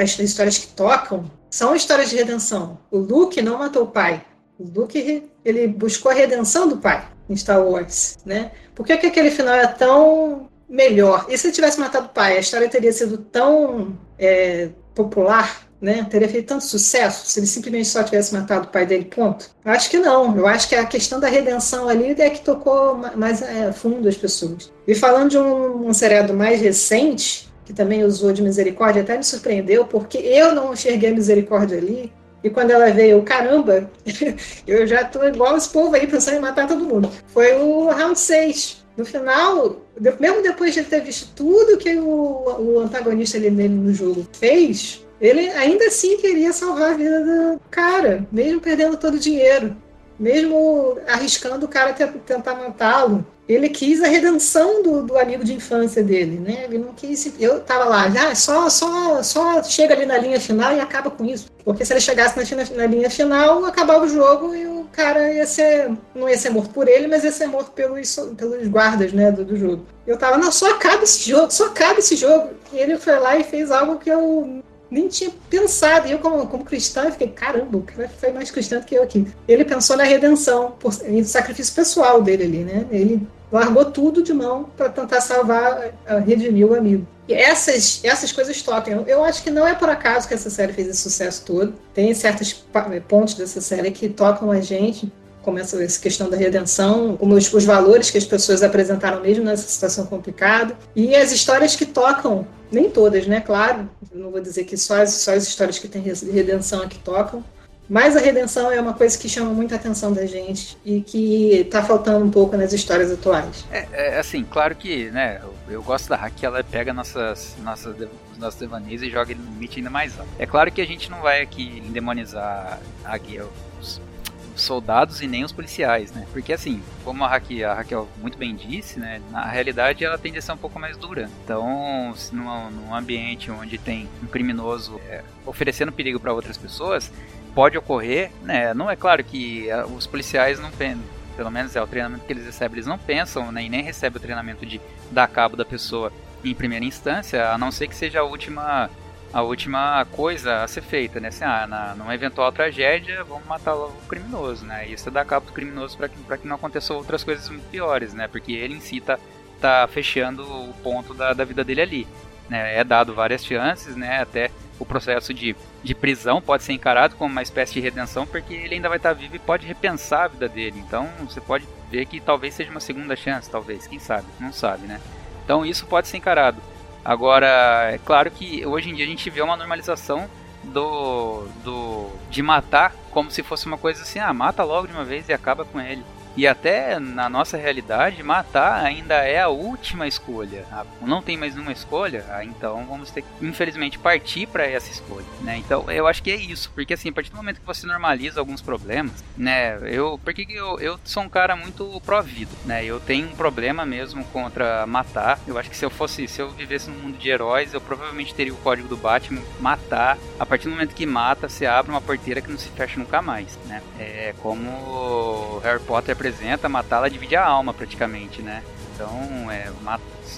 as histórias que tocam, são histórias de redenção. O Luke não matou o pai. O Luke ele buscou a redenção do pai em Star Wars, né? Por que, que aquele final é tão melhor? E se ele tivesse matado o pai, a história teria sido tão é, popular, né? Teria feito tanto sucesso se ele simplesmente só tivesse matado o pai dele, ponto? Eu acho que não. Eu acho que a questão da redenção ali é que tocou mais é, fundo as pessoas. E falando de um, um seriado mais recente, que também usou de misericórdia, até me surpreendeu, porque eu não enxerguei a misericórdia ali, e quando ela veio, caramba, [LAUGHS] eu já tô igual esse povo aí pensando em matar todo mundo. Foi o round 6. No final, mesmo depois de ter visto tudo que o, o antagonista ali nele no jogo fez, ele ainda assim queria salvar a vida do cara, mesmo perdendo todo o dinheiro, mesmo arriscando o cara tentar matá-lo ele quis a redenção do, do, amigo de infância dele, né? Ele não quis. Eu tava lá, ah, só, só, só chega ali na linha final e acaba com isso. Porque se ele chegasse na, na, linha final, acabava o jogo e o cara ia ser. Não ia ser morto por ele, mas ia ser morto pelos, pelos guardas, né? Do, do jogo. Eu tava, não, só acaba esse jogo, só acaba esse jogo. E ele foi lá e fez algo que eu nem tinha pensado. E eu, como, como cristã, fiquei, caramba, o cara foi mais cristão do que eu aqui. Ele pensou na redenção, por, no sacrifício pessoal dele ali, né? Ele largou tudo de mão para tentar salvar, redimir o amigo. E essas, essas coisas tocam. Eu acho que não é por acaso que essa série fez esse sucesso todo. Tem certos pontos dessa série que tocam a gente, como essa, essa questão da redenção, como os, os, valores que as pessoas apresentaram mesmo nessa situação complicada. E as histórias que tocam, nem todas, né? Claro, não vou dizer que só as, só as histórias que têm redenção é que tocam, mas a redenção é uma coisa que chama muita atenção da gente e que está faltando um pouco nas histórias atuais. É, é assim, claro que, né, eu, eu gosto da Hack, ela pega nossas, nossas, os nossos devaneios e joga ele no limite ainda mais alto. É claro que a gente não vai aqui demonizar a guia, os, os soldados e nem os policiais, né? Porque assim, como a Raquel, a Raquel muito bem disse, né? Na realidade ela tende a ser um pouco mais dura. Então, se num, num ambiente onde tem um criminoso é, oferecendo perigo para outras pessoas, pode ocorrer, né? Não é claro que ah, os policiais não pelo menos é o treinamento que eles recebem, eles não pensam né, e nem recebem o treinamento de dar cabo da pessoa em primeira instância, a não ser que seja a última a última coisa a ser feita, né? Assim, ah, na, numa eventual tragédia, vamos matar o criminoso, né? Isso é dar cabo do criminoso para que, que não aconteçam outras coisas muito piores, né? Porque ele em si tá, tá fechando o ponto da, da vida dele ali. Né? É dado várias chances, né? Até o processo de, de prisão pode ser encarado como uma espécie de redenção, porque ele ainda vai estar vivo e pode repensar a vida dele. Então você pode ver que talvez seja uma segunda chance, talvez, quem sabe, não sabe, né? Então isso pode ser encarado. Agora, é claro que hoje em dia a gente vê uma normalização do, do de matar como se fosse uma coisa assim, ah, mata logo de uma vez e acaba com ele. E até na nossa realidade, matar ainda é a última escolha. Ah, não tem mais nenhuma escolha, ah, então vamos ter que, infelizmente, partir para essa escolha, né? Então, eu acho que é isso, porque assim, a partir do momento que você normaliza alguns problemas, né? Eu, porque eu, eu sou um cara muito pró-vida, né? Eu tenho um problema mesmo contra matar. Eu acho que se eu fosse, se eu vivesse num mundo de heróis, eu provavelmente teria o código do Batman matar. A partir do momento que mata, você abre uma porteira que não se fecha nunca mais, né? É como Harry Potter apresenta, matá-la divide a alma praticamente, né? Então, é,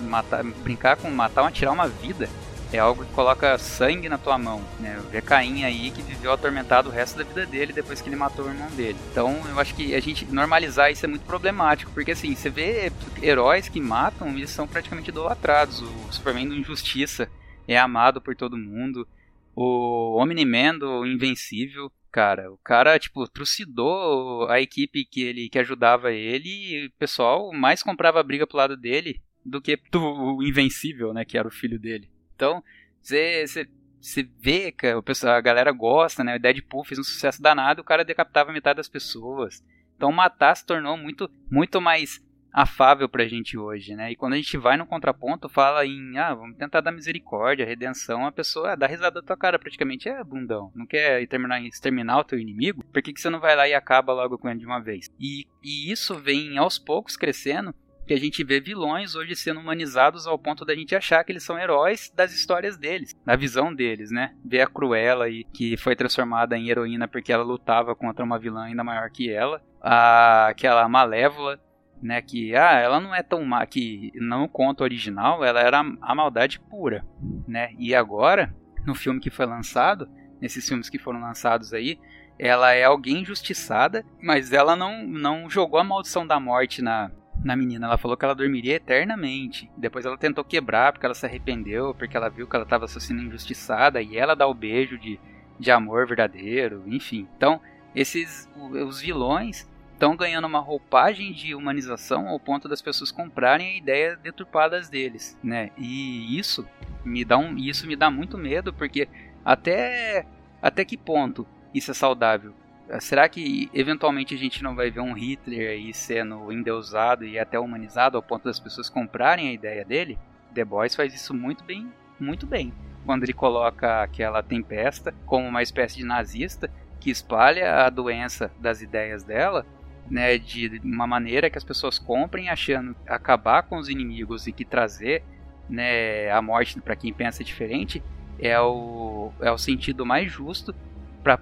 matar, brincar com matar tirar uma vida é algo que coloca sangue na tua mão, né? Vê Caim aí que viveu atormentado o resto da vida dele depois que ele matou o irmão dele. Então, eu acho que a gente normalizar isso é muito problemático, porque assim, você vê heróis que matam, eles são praticamente idolatrados. O Superman do Injustiça é amado por todo mundo. O Omni-Man do Invencível cara. O cara, tipo, trucidou a equipe que ele que ajudava ele e o pessoal mais comprava briga pro lado dele do que do Invencível, né, que era o filho dele. Então, você vê que o pessoal, a galera gosta, né? O Deadpool fez um sucesso danado, o cara decapitava metade das pessoas. Então matar se tornou muito muito mais afável pra gente hoje, né? E quando a gente vai no contraponto, fala em, ah, vamos tentar dar misericórdia, redenção, a pessoa dá risada da tua cara praticamente, é bundão, não quer terminar, exterminar o teu inimigo? Por que, que você não vai lá e acaba logo com ele de uma vez? E, e isso vem aos poucos crescendo, que a gente vê vilões hoje sendo humanizados ao ponto da gente achar que eles são heróis das histórias deles, da visão deles, né? Ver a Cruella aí, que foi transformada em heroína porque ela lutava contra uma vilã ainda maior que ela, a, aquela Malévola, né, que ah, ela não é tão má, que no conto original ela era a maldade pura, né? E agora, no filme que foi lançado, nesses filmes que foram lançados aí, ela é alguém injustiçada, mas ela não não jogou a maldição da morte na na menina, ela falou que ela dormiria eternamente. Depois ela tentou quebrar porque ela se arrependeu, porque ela viu que ela estava sendo injustiçada e ela dá o beijo de, de amor verdadeiro, enfim. Então, esses os vilões estão ganhando uma roupagem de humanização ao ponto das pessoas comprarem ideias deturpadas deles, né? E isso me dá um, isso me dá muito medo porque até até que ponto isso é saudável? Será que eventualmente a gente não vai ver um Hitler aí sendo endeusado e até humanizado ao ponto das pessoas comprarem a ideia dele? The Boys faz isso muito bem, muito bem. Quando ele coloca aquela tempesta como uma espécie de nazista que espalha a doença das ideias dela né, de uma maneira que as pessoas comprem achando acabar com os inimigos e que trazer né, a morte para quem pensa diferente é o, é o sentido mais justo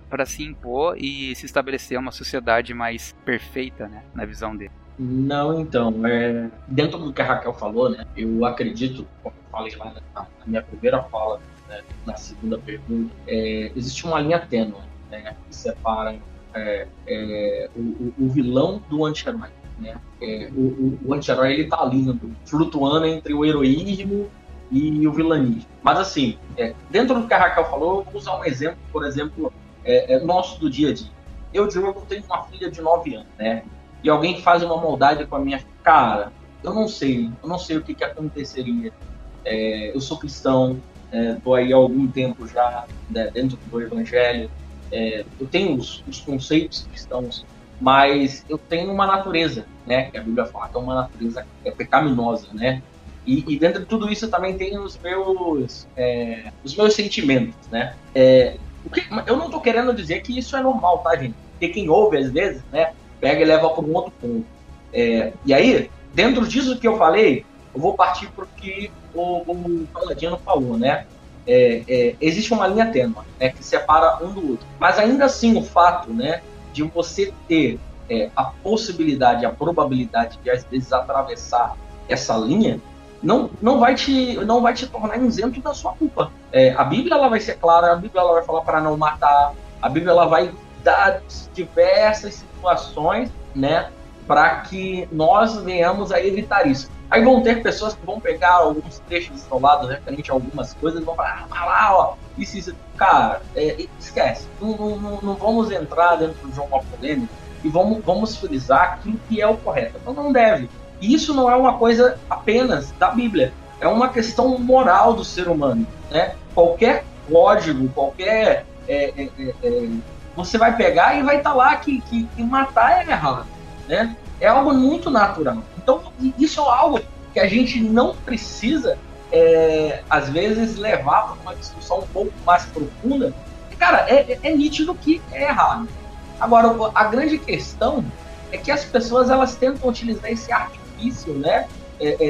para se impor e se estabelecer uma sociedade mais perfeita né, na visão dele. Não, então, é, dentro do que a Raquel falou, né, eu acredito, como eu falei lá na, minha primeira fala, né, na segunda pergunta, é, existe uma linha tênue né, que separa é, é, o, o, vilão do anti-herói. Né? É, o, o, o anti-herói ele tá lindo, flutuando entre o heroísmo e o vilanismo. Mas assim, é, dentro do que a Raquel falou, vou usar um exemplo, por exemplo, é, é, nosso do dia a dia. Eu, Diogo, tenho uma filha de 9 anos, né? E alguém faz uma maldade com a minha cara, eu não sei, eu não sei o que, que aconteceria. eu sou cristão, estou aí há algum tempo já né, dentro do evangelho, é, eu tenho os, os, conceitos cristãos, mas eu tenho uma natureza, né? Que a Bíblia fala que é uma natureza é pecaminosa, né? E, e, dentro de tudo isso eu também tenho os meus, é, os meus sentimentos, né? É, que, eu não estou querendo dizer que isso é normal, tá, gente? Porque quem ouve às vezes, né? Pega e leva para um outro ponto. É, e aí, dentro disso que eu falei, eu vou partir para o que o, o Paladino falou, né? É, é, existe uma linha tênue né, que separa um do outro. Mas ainda assim, o fato né, de você ter é, a possibilidade, a probabilidade de às vezes atravessar essa linha, não, não, vai, te, não vai te tornar isento da sua culpa. É, a Bíblia ela vai ser clara, a Bíblia ela vai falar para não matar, a Bíblia ela vai dar diversas situações né, para que nós venhamos a evitar isso. Aí vão ter pessoas que vão pegar alguns trechos isolados referente a algumas coisas e vão falar, ah, lá, ó, isso, isso. Cara, é, esquece. Não, não, não, vamos entrar dentro de uma polêmica e vamos, vamos frisar aquilo que é o correto. Então não deve. E isso não é uma coisa apenas da Bíblia. É uma questão moral do ser humano. Né? Qualquer código, qualquer. É, é, é, é você vai pegar e vai estar tá lá que, que, que matar é errado. Né? É algo muito natural. Então, isso é algo que a gente não precisa, é, às vezes, levar para uma discussão um pouco mais profunda. Cara, é, é nítido que é errado. Agora, a grande questão é que as pessoas elas tentam utilizar esse artifício, né, é, é,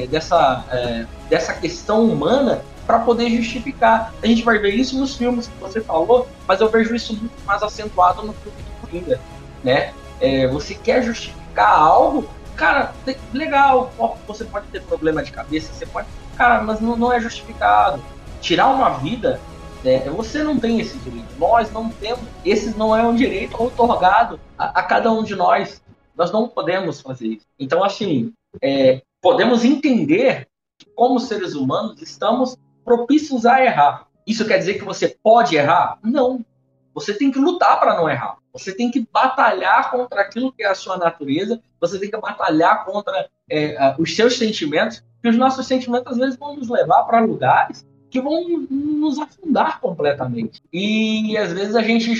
é, é dessa, é, dessa questão humana para poder justificar. A gente vai ver isso nos filmes que você falou, mas eu vejo isso muito mais acentuado no filme do Coringa, né? É, você quer justificar algo, cara, legal, você pode ter problema de cabeça, você pode, cara, mas não, não é justificado. Tirar uma vida, né, você não tem esse direito. Nós não temos, esse não é um direito otorgado a, a cada um de nós. Nós não podemos fazer isso. Então, assim, é, podemos entender que, como seres humanos, estamos propícios a errar. Isso quer dizer que você pode errar? Não. Você tem que lutar para não errar. Você tem que batalhar contra aquilo que é a sua natureza. Você tem que batalhar contra é, os seus sentimentos. Que os nossos sentimentos às vezes vão nos levar para lugares que vão nos afundar completamente. E às vezes a gente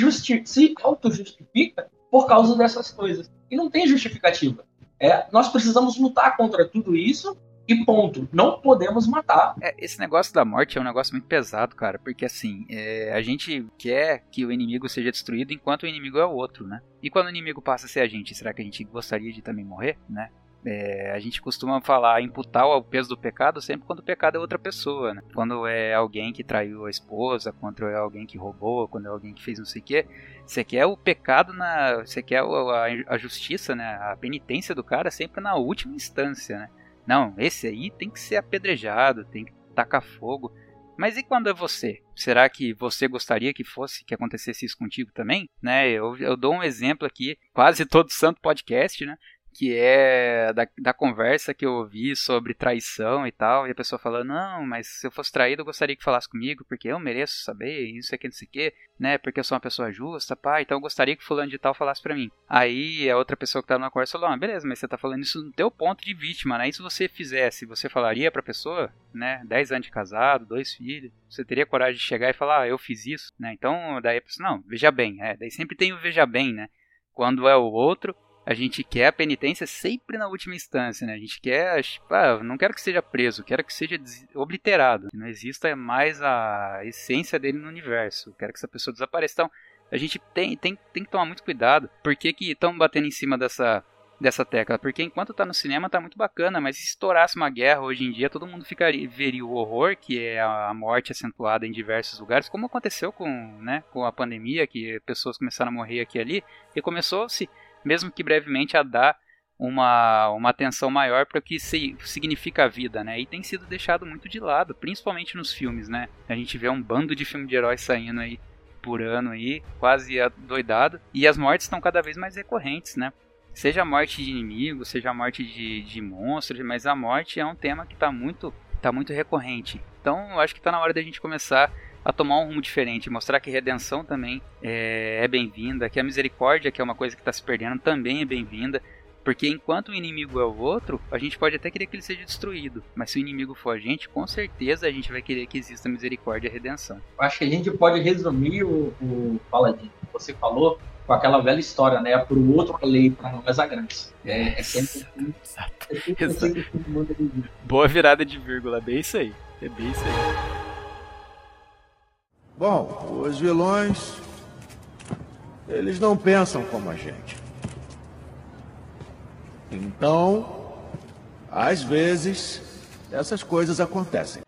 se auto-justifica por causa dessas coisas. E não tem justificativa. É, nós precisamos lutar contra tudo isso e ponto. Não podemos matar. É, esse negócio da morte é um negócio muito pesado, cara. Porque assim, é, a gente quer que o inimigo seja destruído enquanto o inimigo é o outro, né? E quando o inimigo passa a ser a gente, será que a gente gostaria de também morrer, né? É, a gente costuma falar, imputar o peso do pecado sempre quando o pecado é outra pessoa, né? Quando é alguém que traiu a esposa, quando é alguém que roubou, quando é alguém que fez não sei o quê. Você quer o pecado na. Você quer a, a justiça, né? A penitência do cara sempre na última instância, né? Não, esse aí tem que ser apedrejado, tem que tacar fogo. Mas e quando é você? Será que você gostaria que fosse que acontecesse isso contigo também? Né? Eu, eu dou um exemplo aqui, quase todo santo podcast, né? Que é da, da conversa que eu ouvi sobre traição e tal, e a pessoa falando, não, mas se eu fosse traído eu gostaria que falasse comigo, porque eu mereço saber, isso aqui, não sei o que, né, porque eu sou uma pessoa justa, pá, então eu gostaria que fulano de tal falasse para mim. Aí a outra pessoa que tava na conversa falou, ah, beleza, mas você tá falando isso no teu ponto de vítima, né, e se você fizesse, você falaria pra pessoa, né, 10 anos de casado, dois filhos, você teria coragem de chegar e falar, ah, eu fiz isso, né, então daí a pessoa, não, veja bem, é, daí sempre tem o veja bem, né, quando é o outro, a gente quer a penitência sempre na última instância, né? A gente quer, ah, não quero que seja preso, quero que seja obliterado, que não exista mais a essência dele no universo, quero que essa pessoa desapareça. Então, a gente tem, tem, tem que tomar muito cuidado. Por que estão batendo em cima dessa, dessa tecla? Porque enquanto tá no cinema tá muito bacana, mas se estourasse uma guerra hoje em dia, todo mundo ficaria, veria o horror, que é a morte acentuada em diversos lugares, como aconteceu com, né, com a pandemia, que pessoas começaram a morrer aqui e ali, e começou-se mesmo que brevemente, a dar uma, uma atenção maior para o que se, significa a vida, né? E tem sido deixado muito de lado, principalmente nos filmes, né? A gente vê um bando de filme de heróis saindo aí por ano aí, quase doidado, e as mortes estão cada vez mais recorrentes, né? Seja a morte de inimigos, seja a morte de, de monstros, mas a morte é um tema que está muito, tá muito recorrente. Então, eu acho que está na hora da gente começar a tomar um rumo diferente, mostrar que redenção também é, é bem-vinda, que a misericórdia, que é uma coisa que está se perdendo, também é bem-vinda. Porque enquanto o inimigo é o outro, a gente pode até querer que ele seja destruído. Mas se o inimigo for a gente, com certeza a gente vai querer que exista misericórdia e redenção. Acho que a gente pode resumir o, o Paladino, que você falou, com aquela velha história, né? Para o outro a lei, para nós a graça. É, é sempre assim. É sempre assim Boa virada de vírgula, bem isso aí. É bem isso aí. Bom, os vilões. Eles não pensam como a gente. Então, às vezes, essas coisas acontecem.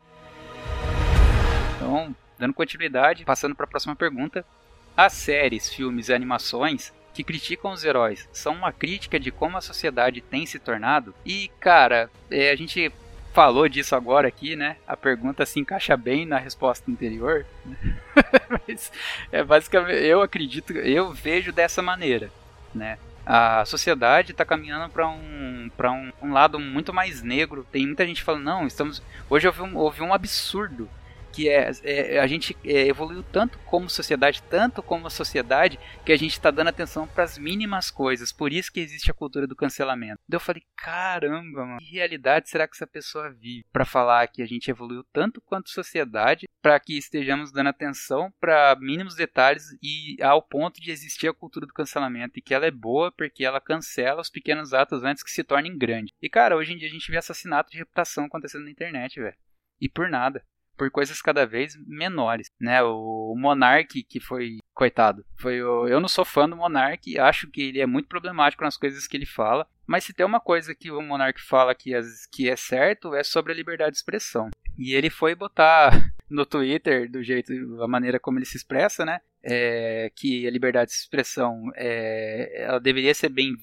Então, dando continuidade, passando para a próxima pergunta. As séries, filmes e animações que criticam os heróis são uma crítica de como a sociedade tem se tornado? E, cara, é, a gente falou disso agora aqui, né? A pergunta se encaixa bem na resposta anterior. [LAUGHS] Mas é basicamente, eu acredito, eu vejo dessa maneira, né? A sociedade está caminhando para um, para um, um, lado muito mais negro. Tem muita gente falando, não, estamos. Hoje houve um, houve um absurdo que é, é a gente é, evoluiu tanto como sociedade, tanto como sociedade, que a gente está dando atenção para as mínimas coisas. Por isso que existe a cultura do cancelamento. Daí eu falei, caramba, mano, que realidade será que essa pessoa vive para falar que a gente evoluiu tanto quanto sociedade para que estejamos dando atenção para mínimos detalhes e ao ponto de existir a cultura do cancelamento e que ela é boa porque ela cancela os pequenos atos antes que se tornem grandes. E cara, hoje em dia a gente vê assassinato de reputação acontecendo na internet, velho. E por nada por coisas cada vez menores, né? O Monark que foi coitado, foi o... eu não sou fã do Monark, acho que ele é muito problemático nas coisas que ele fala, mas se tem uma coisa que o Monark fala que, as... que é certo é sobre a liberdade de expressão. E ele foi botar [LAUGHS] no Twitter do jeito, a maneira como ele se expressa, né? É, que a liberdade de expressão é, ela deveria ser bem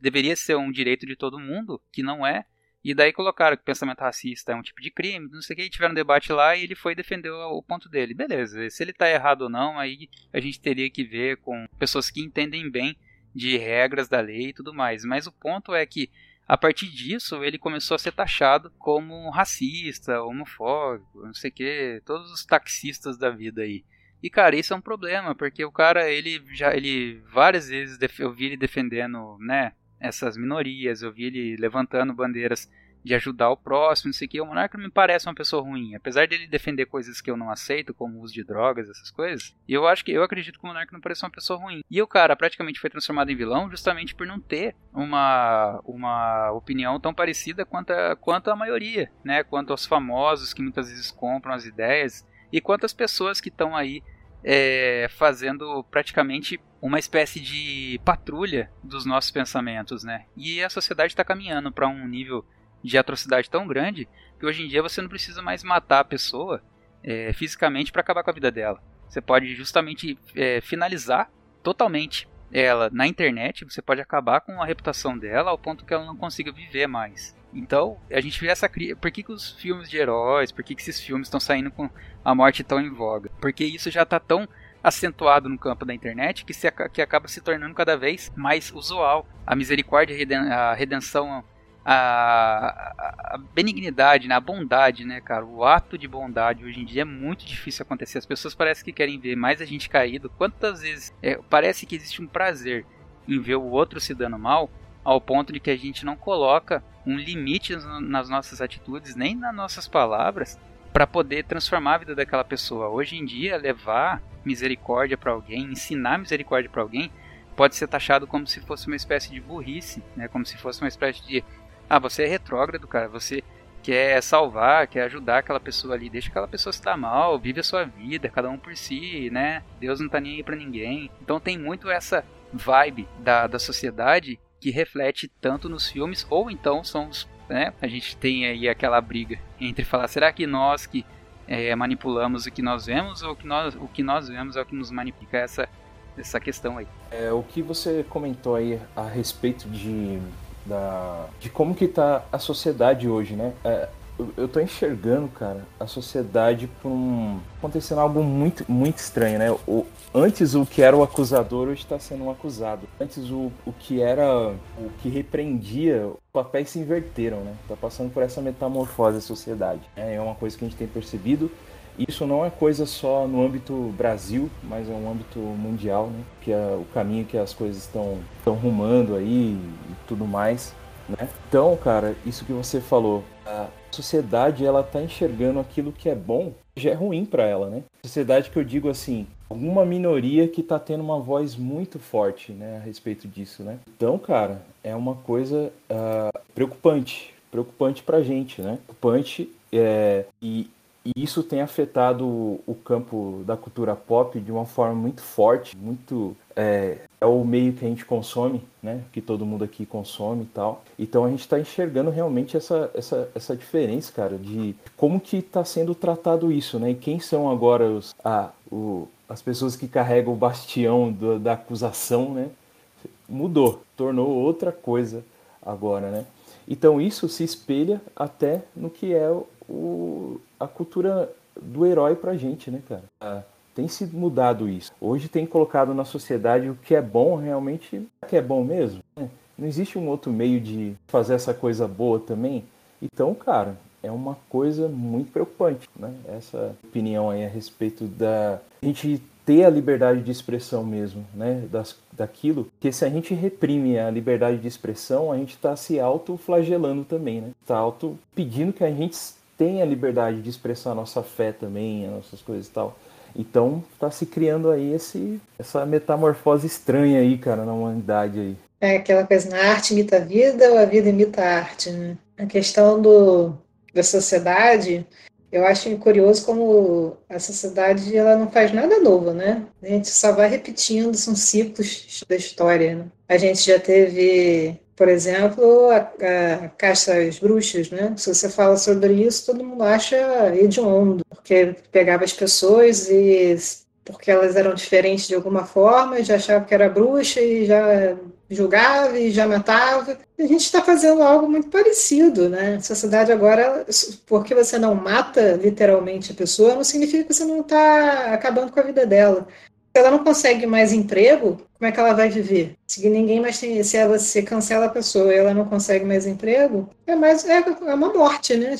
deveria ser um direito de todo mundo, que não é. E daí colocaram que pensamento racista é um tipo de crime, não sei o que, e tiveram um debate lá e ele foi defender o ponto dele. Beleza, se ele está errado ou não, aí a gente teria que ver com pessoas que entendem bem de regras da lei e tudo mais. Mas o ponto é que a partir disso ele começou a ser taxado como racista, homofóbico, não sei o que, todos os taxistas da vida aí. E cara, isso é um problema, porque o cara, ele já ele várias vezes eu vi ele defendendo, né, essas minorias, eu vi ele levantando bandeiras de ajudar o próximo, não sei o Monarca não me parece uma pessoa ruim, apesar dele defender coisas que eu não aceito, como o uso de drogas, essas coisas. Eu acho que eu acredito que o Monarca não parece uma pessoa ruim. E o cara praticamente foi transformado em vilão justamente por não ter uma, uma opinião tão parecida quanto a, quanto a maioria, né? Quanto aos famosos que muitas vezes compram as ideias e quantas pessoas que estão aí é, fazendo praticamente uma espécie de patrulha dos nossos pensamentos, né? E a sociedade está caminhando para um nível de atrocidade tão grande que hoje em dia você não precisa mais matar a pessoa é, fisicamente para acabar com a vida dela. Você pode justamente é, finalizar totalmente ela na internet, você pode acabar com a reputação dela ao ponto que ela não consiga viver mais. Então, a gente vê essa cria. Por que, que os filmes de heróis, por que, que esses filmes estão saindo com a morte tão em voga? Porque isso já está tão acentuado no campo da internet que, se, que acaba se tornando cada vez mais usual. A misericórdia, a redenção, a, a benignidade, né? a bondade, né, cara? O ato de bondade hoje em dia é muito difícil acontecer. As pessoas parecem que querem ver mais a gente caído. Quantas vezes é, parece que existe um prazer em ver o outro se dando mal, ao ponto de que a gente não coloca um limite nas nossas atitudes, nem nas nossas palavras, para poder transformar a vida daquela pessoa. Hoje em dia, levar misericórdia para alguém, ensinar misericórdia para alguém, pode ser taxado como se fosse uma espécie de burrice, né? Como se fosse uma espécie de ah, você é retrógrado, cara, você quer salvar, quer ajudar aquela pessoa ali, deixa aquela pessoa dar mal, vive a sua vida, cada um por si, né? Deus não tá nem aí para ninguém. Então tem muito essa vibe da, da sociedade que reflete tanto nos filmes, ou então são. Né, a gente tem aí aquela briga entre falar, será que nós que é, manipulamos o que nós vemos, ou que nós, o que nós vemos é o que nos manipula? Essa, essa questão aí. É, o que você comentou aí a respeito de, da, de como que tá a sociedade hoje, né? É, eu tô enxergando, cara, a sociedade por um. acontecendo algo muito, muito estranho, né? O, antes o que era o acusador hoje está sendo um acusado. Antes o, o que era. o que repreendia, os papéis se inverteram, né? Tá passando por essa metamorfose a sociedade. Né? É uma coisa que a gente tem percebido. Isso não é coisa só no âmbito Brasil, mas é um âmbito mundial, né? Que é o caminho que as coisas estão rumando aí e tudo mais. Né? Então, cara, isso que você falou, sociedade ela tá enxergando aquilo que é bom, já é ruim para ela, né? Sociedade que eu digo assim, alguma minoria que tá tendo uma voz muito forte, né, a respeito disso, né? Então, cara, é uma coisa uh, preocupante, preocupante pra gente, né? Preocupante é, e, e isso tem afetado o campo da cultura pop de uma forma muito forte, muito é, é, o meio que a gente consome, né? Que todo mundo aqui consome e tal. Então a gente está enxergando realmente essa, essa, essa diferença, cara, de como que está sendo tratado isso, né? E quem são agora os, a, o, as pessoas que carregam o bastião do, da acusação, né? Mudou, tornou outra coisa agora, né? Então isso se espelha até no que é o, a cultura do herói pra gente, né, cara? Ah, tem se mudado isso. Hoje tem colocado na sociedade o que é bom realmente, que é bom mesmo. Né? Não existe um outro meio de fazer essa coisa boa também. Então, cara, é uma coisa muito preocupante, né? Essa opinião aí a respeito da a gente ter a liberdade de expressão mesmo, né? Das, daquilo, que se a gente reprime a liberdade de expressão, a gente está se auto-flagelando também, né? Está auto pedindo que a gente tenha liberdade de expressar a nossa fé também, as nossas coisas e tal. Então está se criando aí esse, essa metamorfose estranha aí, cara, na humanidade aí. É aquela coisa, na arte imita a vida ou a vida imita a arte, né? A questão do, da sociedade, eu acho curioso como a sociedade ela não faz nada novo, né? A gente só vai repetindo, são ciclos da história. Né? A gente já teve, por exemplo, a, a caça às bruxas, né? Se você fala sobre isso, todo mundo acha hediondo, porque pegava as pessoas e porque elas eram diferentes de alguma forma, já achava que era bruxa e já julgava e já matava. A gente está fazendo algo muito parecido, né? A sociedade agora, porque você não mata literalmente a pessoa, não significa que você não está acabando com a vida dela. Se ela não consegue mais emprego, como é que ela vai viver? Se ninguém mais tem, se você cancela a pessoa e ela não consegue mais emprego, é mais é, é uma morte, né?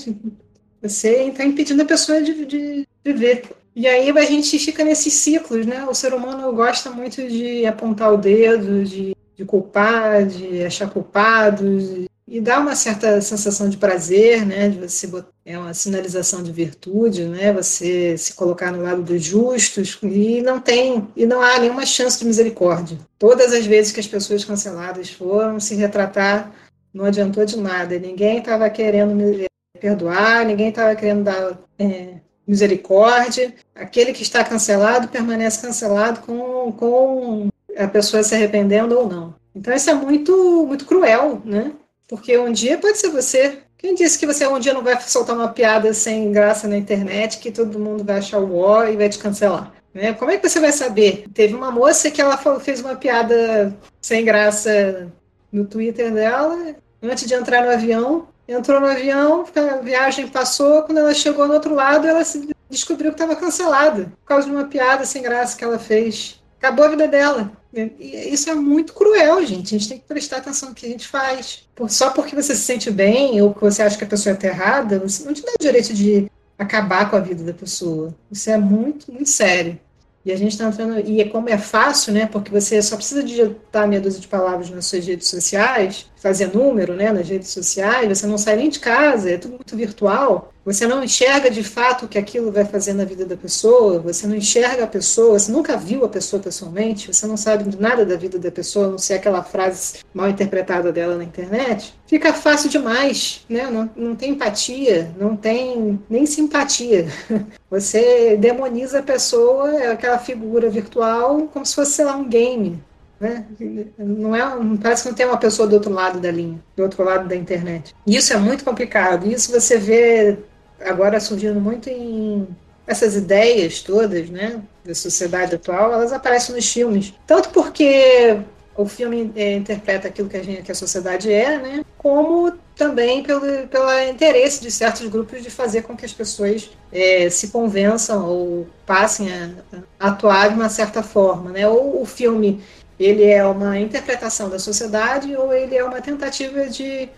Você está impedindo a pessoa de, de viver. E aí a gente fica nesses ciclos, né? O ser humano gosta muito de apontar o dedo, de de culpar, de achar culpados, e dá uma certa sensação de prazer, né, de você botar, é uma sinalização de virtude, né, você se colocar no lado dos justos e não tem e não há nenhuma chance de misericórdia. Todas as vezes que as pessoas canceladas foram se retratar, não adiantou de nada. Ninguém estava querendo perdoar, ninguém estava querendo dar é, misericórdia. Aquele que está cancelado permanece cancelado com, com a pessoa se arrependendo ou não. Então isso é muito, muito cruel, né? Porque um dia pode ser você. Quem disse que você um dia não vai soltar uma piada sem graça na internet, que todo mundo vai achar o ó e vai te cancelar? Né? Como é que você vai saber? Teve uma moça que ela fez uma piada sem graça no Twitter dela, antes de entrar no avião. Entrou no avião, a viagem passou, quando ela chegou no outro lado, ela descobriu que estava cancelada, por causa de uma piada sem graça que ela fez. Acabou a vida dela. E isso é muito cruel, gente. A gente tem que prestar atenção no que a gente faz. Só porque você se sente bem ou que você acha que a pessoa está errada, você não te dá o direito de acabar com a vida da pessoa. Isso é muito, muito sério. E a gente está entrando. E é como é fácil, né? Porque você só precisa digitar meia dúzia de palavras nas suas redes sociais, fazer número né, nas redes sociais, você não sai nem de casa, é tudo muito virtual. Você não enxerga de fato o que aquilo vai fazer na vida da pessoa, você não enxerga a pessoa, você nunca viu a pessoa pessoalmente, você não sabe nada da vida da pessoa, a não ser aquela frase mal interpretada dela na internet. Fica fácil demais, né? Não, não tem empatia, não tem nem simpatia. [LAUGHS] Você demoniza a pessoa, é aquela figura virtual, como se fosse, sei lá, um game. Né? Não é, parece que não tem uma pessoa do outro lado da linha, do outro lado da internet. Isso é muito complicado. Isso você vê agora surgindo muito em essas ideias todas, né, da sociedade atual, elas aparecem nos filmes. Tanto porque o filme é, interpreta aquilo que a, gente, que a sociedade é, né, como também pelo, pelo interesse de certos grupos de fazer com que as pessoas é, se convençam ou passem a, a, atuar de uma certa forma, né? Ou o filme ele é uma interpretação da sociedade ou ele é uma tentativa de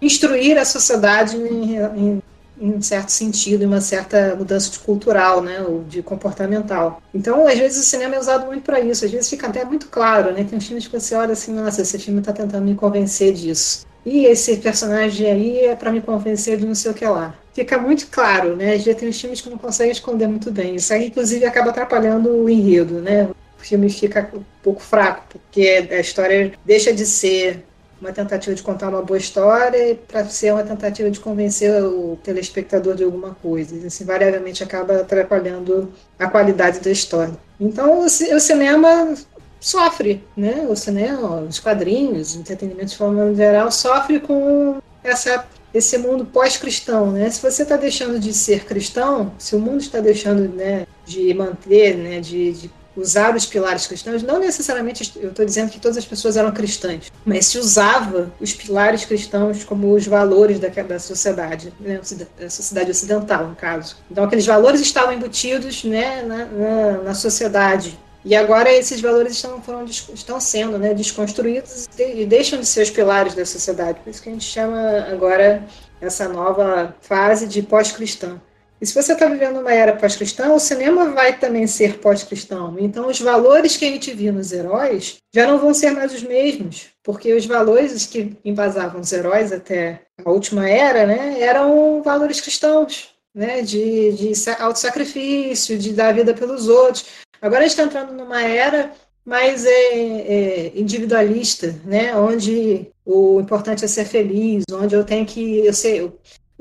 instruir a sociedade em, em em um certo sentido, em uma certa mudança de cultural, né, ou de comportamental. Então, às vezes o cinema é usado muito para isso, às vezes fica até muito claro, né, tem filmes que você olha assim, nossa, esse filme está tentando me convencer disso. E esse personagem aí é para me convencer de não sei o que lá. Fica muito claro, né? Já tem uns filmes que não conseguem esconder muito bem. Isso aí, inclusive, acaba atrapalhando o enredo, né? O filme fica um pouco fraco, porque a história deixa de ser uma tentativa de contar uma boa história para ser uma tentativa de convencer o telespectador de alguma coisa. Isso invariavelmente acaba atrapalhando a qualidade da história. Então o, o cinema sofre, né? O cinema, os quadrinhos, o entretenimento de forma geral sofre com essa esse mundo pós-cristão, né? Se você está deixando de ser cristão, se o mundo está deixando, né, de manter, né, de, de usar os pilares cristãos, não necessariamente eu estou dizendo que todas as pessoas eram cristãs, mas se usava os pilares cristãos como os valores da, da sociedade, né, da sociedade ocidental, no caso. Então, aqueles valores estavam embutidos né, na, na, na sociedade. E agora esses valores estão, foram, estão sendo né, desconstruídos e deixam de ser os pilares da sociedade. Por isso que a gente chama agora essa nova fase de pós-cristã. E se você está vivendo uma era pós-cristã, o cinema vai também ser pós-cristão. Então, os valores que a gente viu nos heróis já não vão ser mais os mesmos, porque os valores que embasavam os heróis até a última era, né, eram valores cristãos, né, de, de auto-sacrifício, de dar vida pelos outros. Agora a gente está entrando numa era mais é, é, individualista, né, onde o importante é ser feliz, onde eu tenho que eu sei,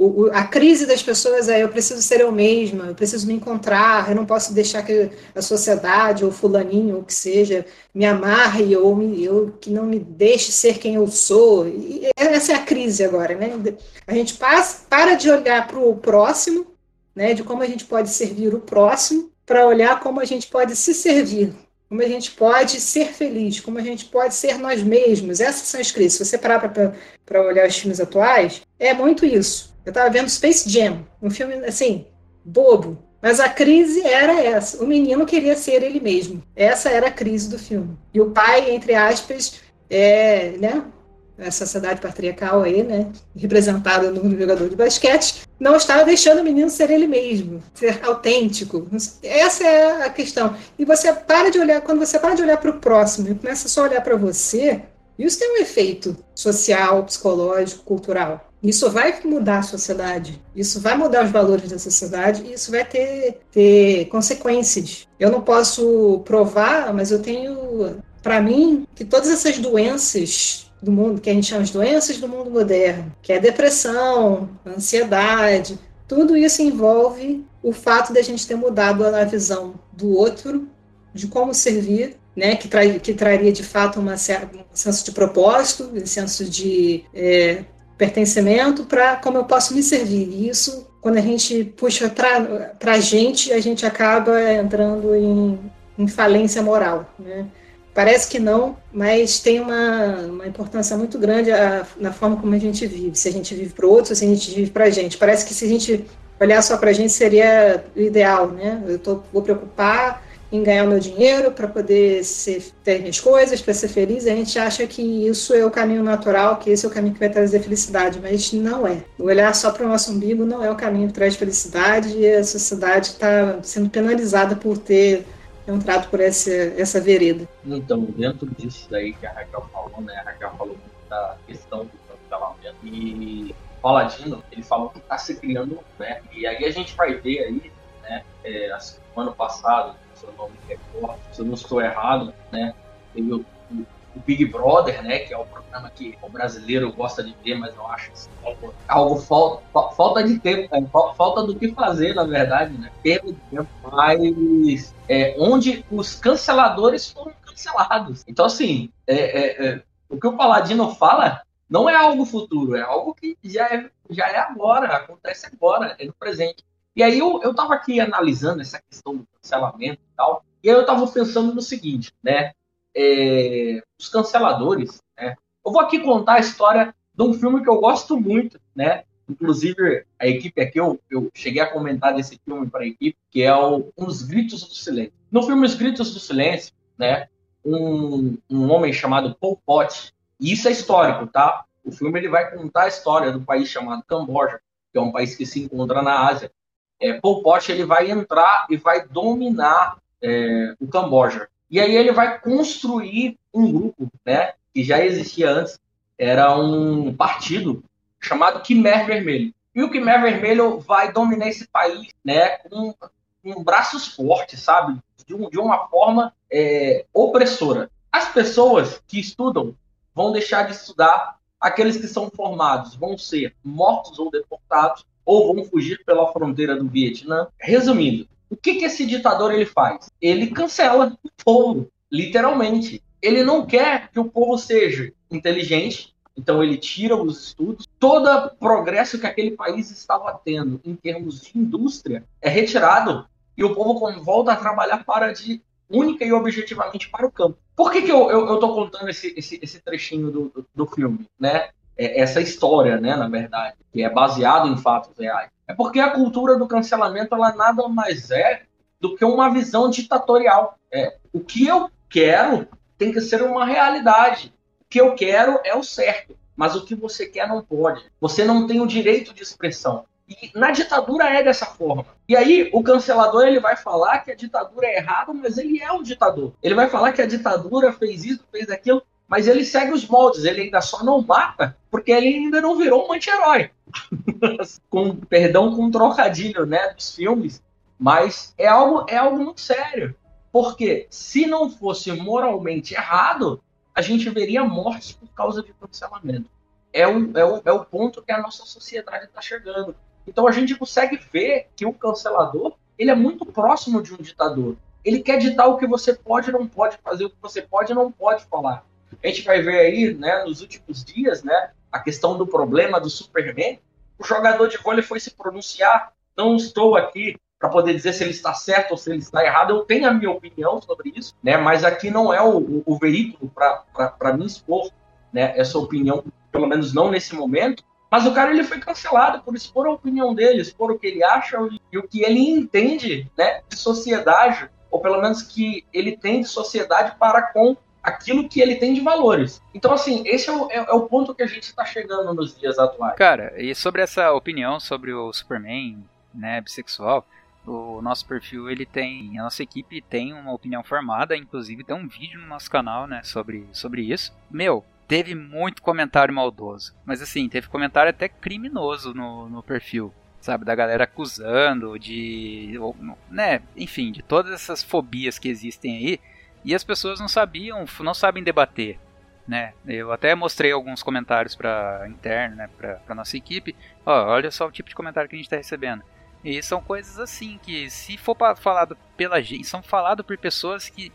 o, a crise das pessoas é eu preciso ser eu mesma, eu preciso me encontrar, eu não posso deixar que a sociedade ou fulaninho ou que seja me amarre ou me, eu, que não me deixe ser quem eu sou. E essa é a crise agora, né? A gente passa, para de olhar para o próximo, né? De como a gente pode servir o próximo, para olhar como a gente pode se servir, como a gente pode ser feliz, como a gente pode ser nós mesmos. Essas são as crises. Se você parar para olhar os filmes atuais, é muito isso eu estava vendo Space Jam, um filme assim, bobo. Mas a crise era essa. O menino queria ser ele mesmo. Essa era a crise do filme. E o pai, entre aspas, é, né, a sociedade patriarcal aí, né, representada no jogador de basquete, não estava deixando o menino ser ele mesmo, ser autêntico. Essa é a questão. E você para de olhar, quando você para de olhar para o próximo e começa só a olhar para você, isso tem um efeito social, psicológico, cultural. Isso vai mudar a sociedade, isso vai mudar os valores da sociedade e isso vai ter, ter consequências. Eu não posso provar, mas eu tenho para mim que todas essas doenças do mundo, que a gente chama de doenças do mundo moderno, que é depressão, ansiedade, tudo isso envolve o fato da gente ter mudado a visão do outro, de como servir, né, que, que traria de fato uma, um senso de propósito, um senso de é, pertencimento para como eu posso me servir. E isso, quando a gente puxa para a gente, a gente acaba entrando em, em falência moral. Né? Parece que não, mas tem uma, uma importância muito grande a, na forma como a gente vive. Se a gente vive para o outro, se a gente vive para a gente. Parece que se a gente olhar só para a gente seria o ideal, né? Eu tô, vou preocupar em ganhar o meu dinheiro para poder ser, ter minhas coisas, para ser feliz, a gente acha que isso é o caminho natural, que esse é o caminho que vai trazer felicidade, mas não é. Olhar só para o nosso umbigo não é o caminho que traz felicidade e a sociedade está sendo penalizada por ter entrado por essa, essa vereda. Então, dentro disso daí que a Raquel falou, né, a Raquel falou da questão do cancelamento e Paladino, ele falou que está se criando, né, e aí a gente vai ver aí, né, é, assim, ano passado, se eu não me recordo, se eu não estou errado, né? Teve o, o, o, Big Brother, né? Que é o programa que o brasileiro gosta de ver, mas eu acho assim, algo falta, falta de tempo, né? falta do que fazer, na verdade, né? Perda de tempo. Mas é, onde os canceladores foram cancelados. Então, assim, é, é, é, o que o Paladino fala não é algo futuro, é algo que já é, já é agora, acontece agora, é no presente. E aí eu, eu tava aqui analisando essa questão do cancelamento e tal, e aí eu tava pensando no seguinte, né? É, os canceladores, né? Eu vou aqui contar a história de um filme que eu gosto muito, né? Inclusive, a equipe aqui, eu, eu cheguei a comentar desse filme para a equipe, que é o Os Gritos do Silêncio. No filme Os Gritos do Silêncio, né? Um, um homem chamado Pol Pot, e isso é histórico, tá? O filme ele vai contar a história do país chamado Camboja, que é um país que se encontra na Ásia, é, Pol Pot ele vai entrar e vai dominar é, o Camboja. E aí ele vai construir um grupo, né, que já existia antes, era um partido chamado Khmer Vermelho. E o Khmer Vermelho vai dominar esse país, né, com, com braços fortes, sabe, de, um, de uma forma é, opressora. As pessoas que estudam vão deixar de estudar, aqueles que são formados vão ser mortos ou deportados, ou vão fugir pela fronteira do Vietnã. Resumindo, o que, que esse ditador ele faz? Ele cancela o povo, literalmente. Ele não quer que o povo seja inteligente, então ele tira os estudos. Todo progresso que aquele país estava tendo em termos de indústria é retirado e o povo volta a trabalhar para de única e objetivamente para o campo. Por que, que eu, eu, eu contando esse, esse, esse trechinho do, do, do filme, né? É, essa história, né, na verdade, que é baseado em fatos reais. É porque a cultura do cancelamento ela nada mais é do que uma visão ditatorial. É, o que eu quero tem que ser uma realidade. O que eu quero é o certo. mas o que você quer não pode. Você não tem o direito de expressão. E na ditadura é dessa forma. E aí o cancelador ele vai falar que a ditadura é errada, mas ele é um ditador. Ele vai falar que a ditadura fez isso, fez aquilo, mas ele segue os moldes. Ele ainda só não mata porque ele ainda não virou um anti-herói. [LAUGHS] com perdão com um trocadilho, né, dos filmes. Mas é algo é algo muito sério. Porque se não fosse moralmente errado, a gente veria mortes por causa de cancelamento. É o, é o, é o ponto que a nossa sociedade está chegando. Então a gente consegue ver que o cancelador ele é muito próximo de um ditador. Ele quer ditar o que você pode e não pode fazer, o que você pode e não pode falar. A gente vai ver aí, né, nos últimos dias, né, a questão do problema do Superman. O jogador de vôlei foi se pronunciar. Não estou aqui para poder dizer se ele está certo ou se ele está errado. Eu tenho a minha opinião sobre isso, né? Mas aqui não é o, o, veículo para mim expor, né? Essa opinião, pelo menos não nesse momento. Mas o cara ele foi cancelado por expor a opinião dele, expor o que ele acha e o que ele entende, né? De sociedade ou pelo menos que ele tem de sociedade para com aquilo que ele tem de valores. Então, assim, esse é o, é, é o ponto que a gente está chegando nos dias atuais. Cara, e sobre essa opinião sobre o Superman, né, bissexual, o nosso perfil ele tem, a nossa equipe tem uma opinião formada, inclusive tem um vídeo no nosso canal, né, sobre, sobre isso. Meu, teve muito comentário maldoso, mas assim, teve comentário até criminoso no, no perfil, sabe, da galera acusando de, né, enfim, de todas essas fobias que existem aí, e as pessoas não sabiam, não sabem debater, né? Eu até mostrei alguns comentários para interno, né, para nossa equipe. Ó, olha só o tipo de comentário que a gente está recebendo. E são coisas assim que, se for falado pela gente, são falado por pessoas que,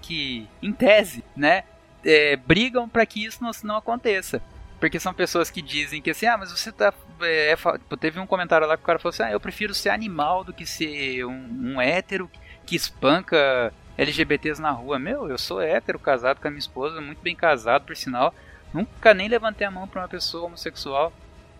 que em tese, né, é, brigam para que isso não, não aconteça. Porque são pessoas que dizem que assim, ah, mas você tá. É, é, teve um comentário lá que o cara falou assim: ah, eu prefiro ser animal do que ser um, um hétero que espanca LGBTs na rua. Meu, eu sou hétero, casado com a minha esposa, muito bem casado, por sinal. Nunca nem levantei a mão pra uma pessoa homossexual.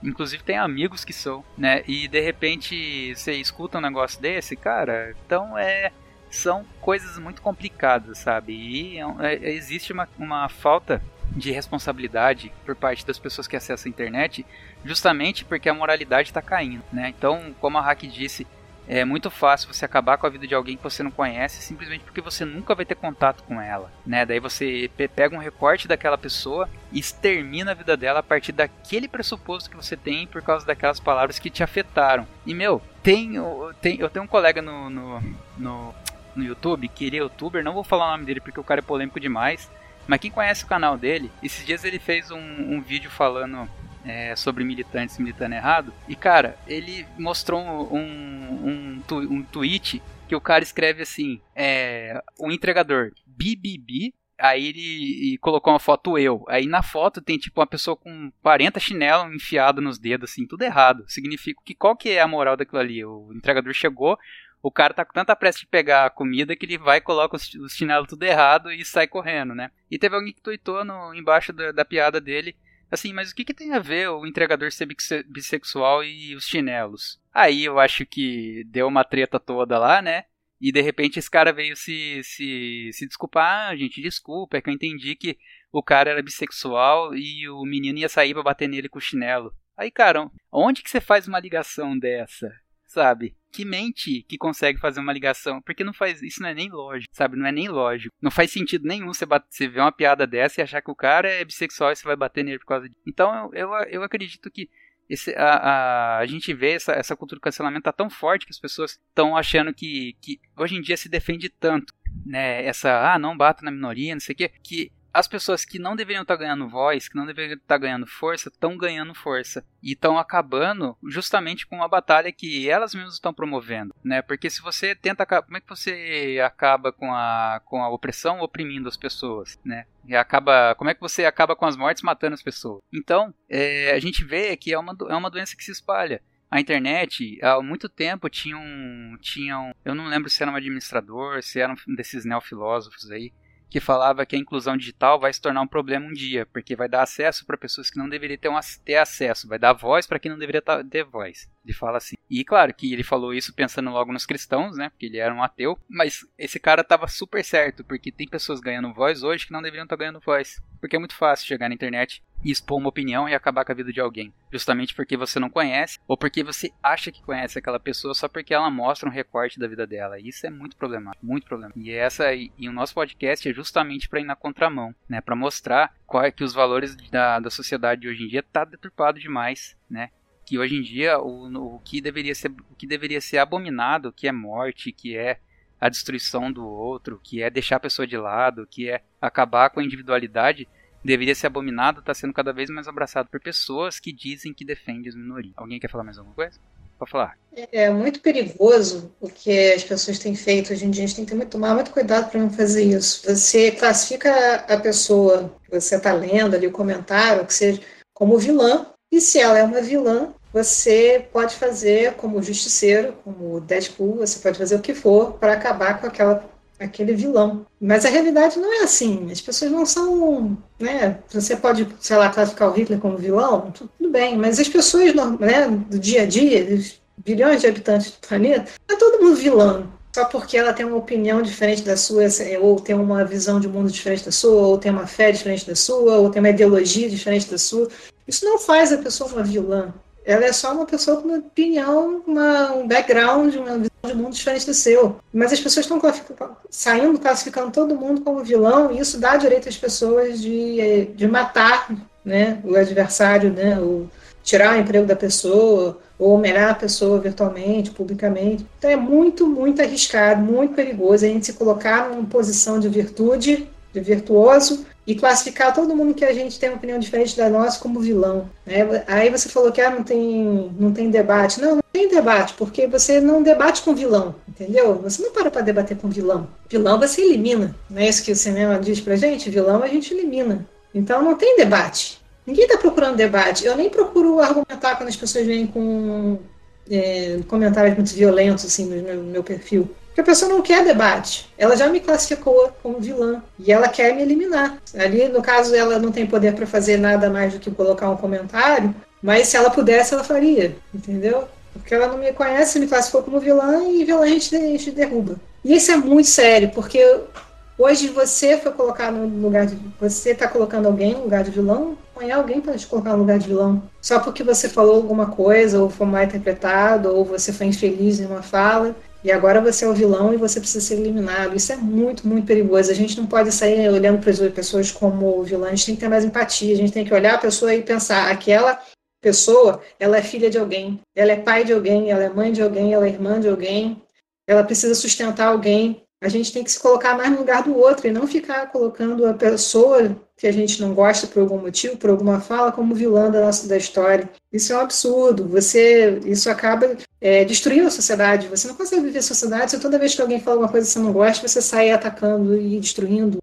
Inclusive tem amigos que são, né? E de repente você escuta um negócio desse, cara, então é. São coisas muito complicadas, sabe? E é, é, existe uma, uma falta de responsabilidade por parte das pessoas que acessam a internet, justamente porque a moralidade está caindo, né? Então, como a Hack disse, é muito fácil você acabar com a vida de alguém que você não conhece simplesmente porque você nunca vai ter contato com ela, né? Daí você pega um recorte daquela pessoa e extermina a vida dela a partir daquele pressuposto que você tem por causa daquelas palavras que te afetaram. E meu, tem, tem eu tenho um colega no, no, no, no YouTube que ele é youtuber, não vou falar o nome dele porque o cara é polêmico demais. Mas quem conhece o canal dele, esses dias ele fez um, um vídeo falando é, sobre militantes militando errado. E cara, ele mostrou um, um, um, tweet que o cara escreve assim: é, o entregador BBB. Aí ele colocou uma foto eu. Aí na foto tem tipo uma pessoa com 40 chinelos enfiado nos dedos, assim, tudo errado. Significa que qual que é a moral daquilo ali? O entregador chegou, o cara tá com tanta pressa de pegar a comida que ele vai, coloca os, os chinelos tudo errado e sai correndo, né? E teve alguém que tweetou no, embaixo da, da piada dele Assim, mas o que, que tem a ver o entregador ser bissexual e os chinelos? Aí eu acho que deu uma treta toda lá, né? E de repente esse cara veio se, se, se desculpar. Ah, gente, desculpa, é que eu entendi que o cara era bissexual e o menino ia sair pra bater nele com o chinelo. Aí, cara, onde que você faz uma ligação dessa? Sabe? Que mente que consegue fazer uma ligação, porque não faz, isso não é nem lógico, sabe? Não é nem lógico. Não faz sentido nenhum você, bate, você ver uma piada dessa e achar que o cara é bissexual e você vai bater nele por causa disso. Então eu, eu, eu acredito que esse, a, a, a, gente vê essa, essa cultura do cancelamento tá tão forte que as pessoas estão achando que, que hoje em dia se defende tanto, né? Essa, ah, não bato na minoria, não sei o quê, que as pessoas que não deveriam estar tá ganhando voz, que não deveriam estar tá ganhando força, estão ganhando força. E estão acabando justamente com a batalha que elas mesmas estão promovendo, né? Porque se você tenta... Como é que você acaba com a, com a opressão oprimindo as pessoas, né? E acaba... Como é que você acaba com as mortes matando as pessoas? Então, é, a gente vê que é uma, é uma doença que se espalha a internet, há muito tempo, tinham, tinham. Eu não lembro se era um administrador, se era um desses neofilósofos aí, que falava que a inclusão digital vai se tornar um problema um dia, porque vai dar acesso para pessoas que não deveriam ter, um, ter acesso, vai dar voz para quem não deveria ter voz. Ele fala assim. E claro que ele falou isso pensando logo nos cristãos, né? Porque ele era um ateu. Mas esse cara tava super certo, porque tem pessoas ganhando voz hoje que não deveriam estar ganhando voz. Porque é muito fácil chegar na internet expor uma opinião e acabar com a vida de alguém. Justamente porque você não conhece, ou porque você acha que conhece aquela pessoa só porque ela mostra um recorte da vida dela. Isso é muito problemático, muito problemático. E essa e, e o nosso podcast é justamente para ir na contramão, né? Para mostrar qual é que os valores da, da sociedade de hoje em dia tá deturpado demais, né? Que hoje em dia o, o que deveria ser o que deveria ser abominado, que é morte, que é a destruição do outro, que é deixar a pessoa de lado, que é acabar com a individualidade, deveria ser abominado, está sendo cada vez mais abraçado por pessoas que dizem que defendem as minorias. Alguém quer falar mais alguma coisa? Pode falar. É, é muito perigoso o que as pessoas têm feito hoje em dia. A gente tem que tomar muito cuidado para não fazer isso. Você classifica a pessoa que você está lendo ali, o comentário, que seja como vilã, e se ela é uma vilã, você pode fazer como justiceiro, como Deadpool, você pode fazer o que for para acabar com aquela aquele vilão. Mas a realidade não é assim. As pessoas não são, né? Você pode, sei lá, classificar o Hitler como vilão, tudo bem. Mas as pessoas, né, do dia a dia, os bilhões de habitantes do planeta, é todo mundo vilão. Só porque ela tem uma opinião diferente da sua, ou tem uma visão de mundo diferente da sua, ou tem uma fé diferente da sua, ou tem uma ideologia diferente da sua. Isso não faz a pessoa uma vilã ela é só uma pessoa com uma opinião, uma, um background, uma visão de mundo diferente do seu. Mas as pessoas estão saindo, classificando todo mundo como vilão, e isso dá direito às pessoas de, de matar né, o adversário, né, o, tirar o emprego da pessoa, ou humilhar a pessoa virtualmente, publicamente. Então é muito, muito arriscado, muito perigoso a gente se colocar numa posição de virtude, virtuoso, e classificar todo mundo que a gente tem uma opinião diferente da nossa como vilão. Né? Aí você falou que ah, não, tem, não tem debate. Não, não tem debate, porque você não debate com vilão, entendeu? Você não para para debater com vilão. Vilão você elimina. Não é isso que o cinema diz pra gente? Vilão a gente elimina. Então não tem debate. Ninguém está procurando debate. Eu nem procuro argumentar quando as pessoas vêm com é, comentários muito violentos assim, no meu perfil. Porque a pessoa não quer debate. Ela já me classificou como vilã e ela quer me eliminar. Ali, no caso, ela não tem poder para fazer nada mais do que colocar um comentário, mas se ela pudesse, ela faria, entendeu? Porque ela não me conhece, me classificou como vilã e vilã a gente, a gente derruba. E isso é muito sério, porque hoje você foi colocado no lugar de. Você está colocando alguém no lugar de vilão, amanhã alguém pode te colocar no lugar de vilão. Só porque você falou alguma coisa, ou foi mal interpretado, ou você foi infeliz em uma fala e agora você é o vilão e você precisa ser eliminado. Isso é muito, muito perigoso. A gente não pode sair olhando para as pessoas como vilã, a gente tem que ter mais empatia, a gente tem que olhar a pessoa e pensar, aquela pessoa, ela é filha de alguém, ela é pai de alguém, ela é mãe de alguém, ela é irmã de alguém, ela precisa sustentar alguém, a gente tem que se colocar mais no lugar do outro e não ficar colocando a pessoa que a gente não gosta por algum motivo, por alguma fala, como vilã da nossa da história. Isso é um absurdo. Você, isso acaba é, destruindo a sociedade. Você não consegue viver a sociedade se toda vez que alguém fala alguma coisa que você não gosta, você sai atacando e destruindo.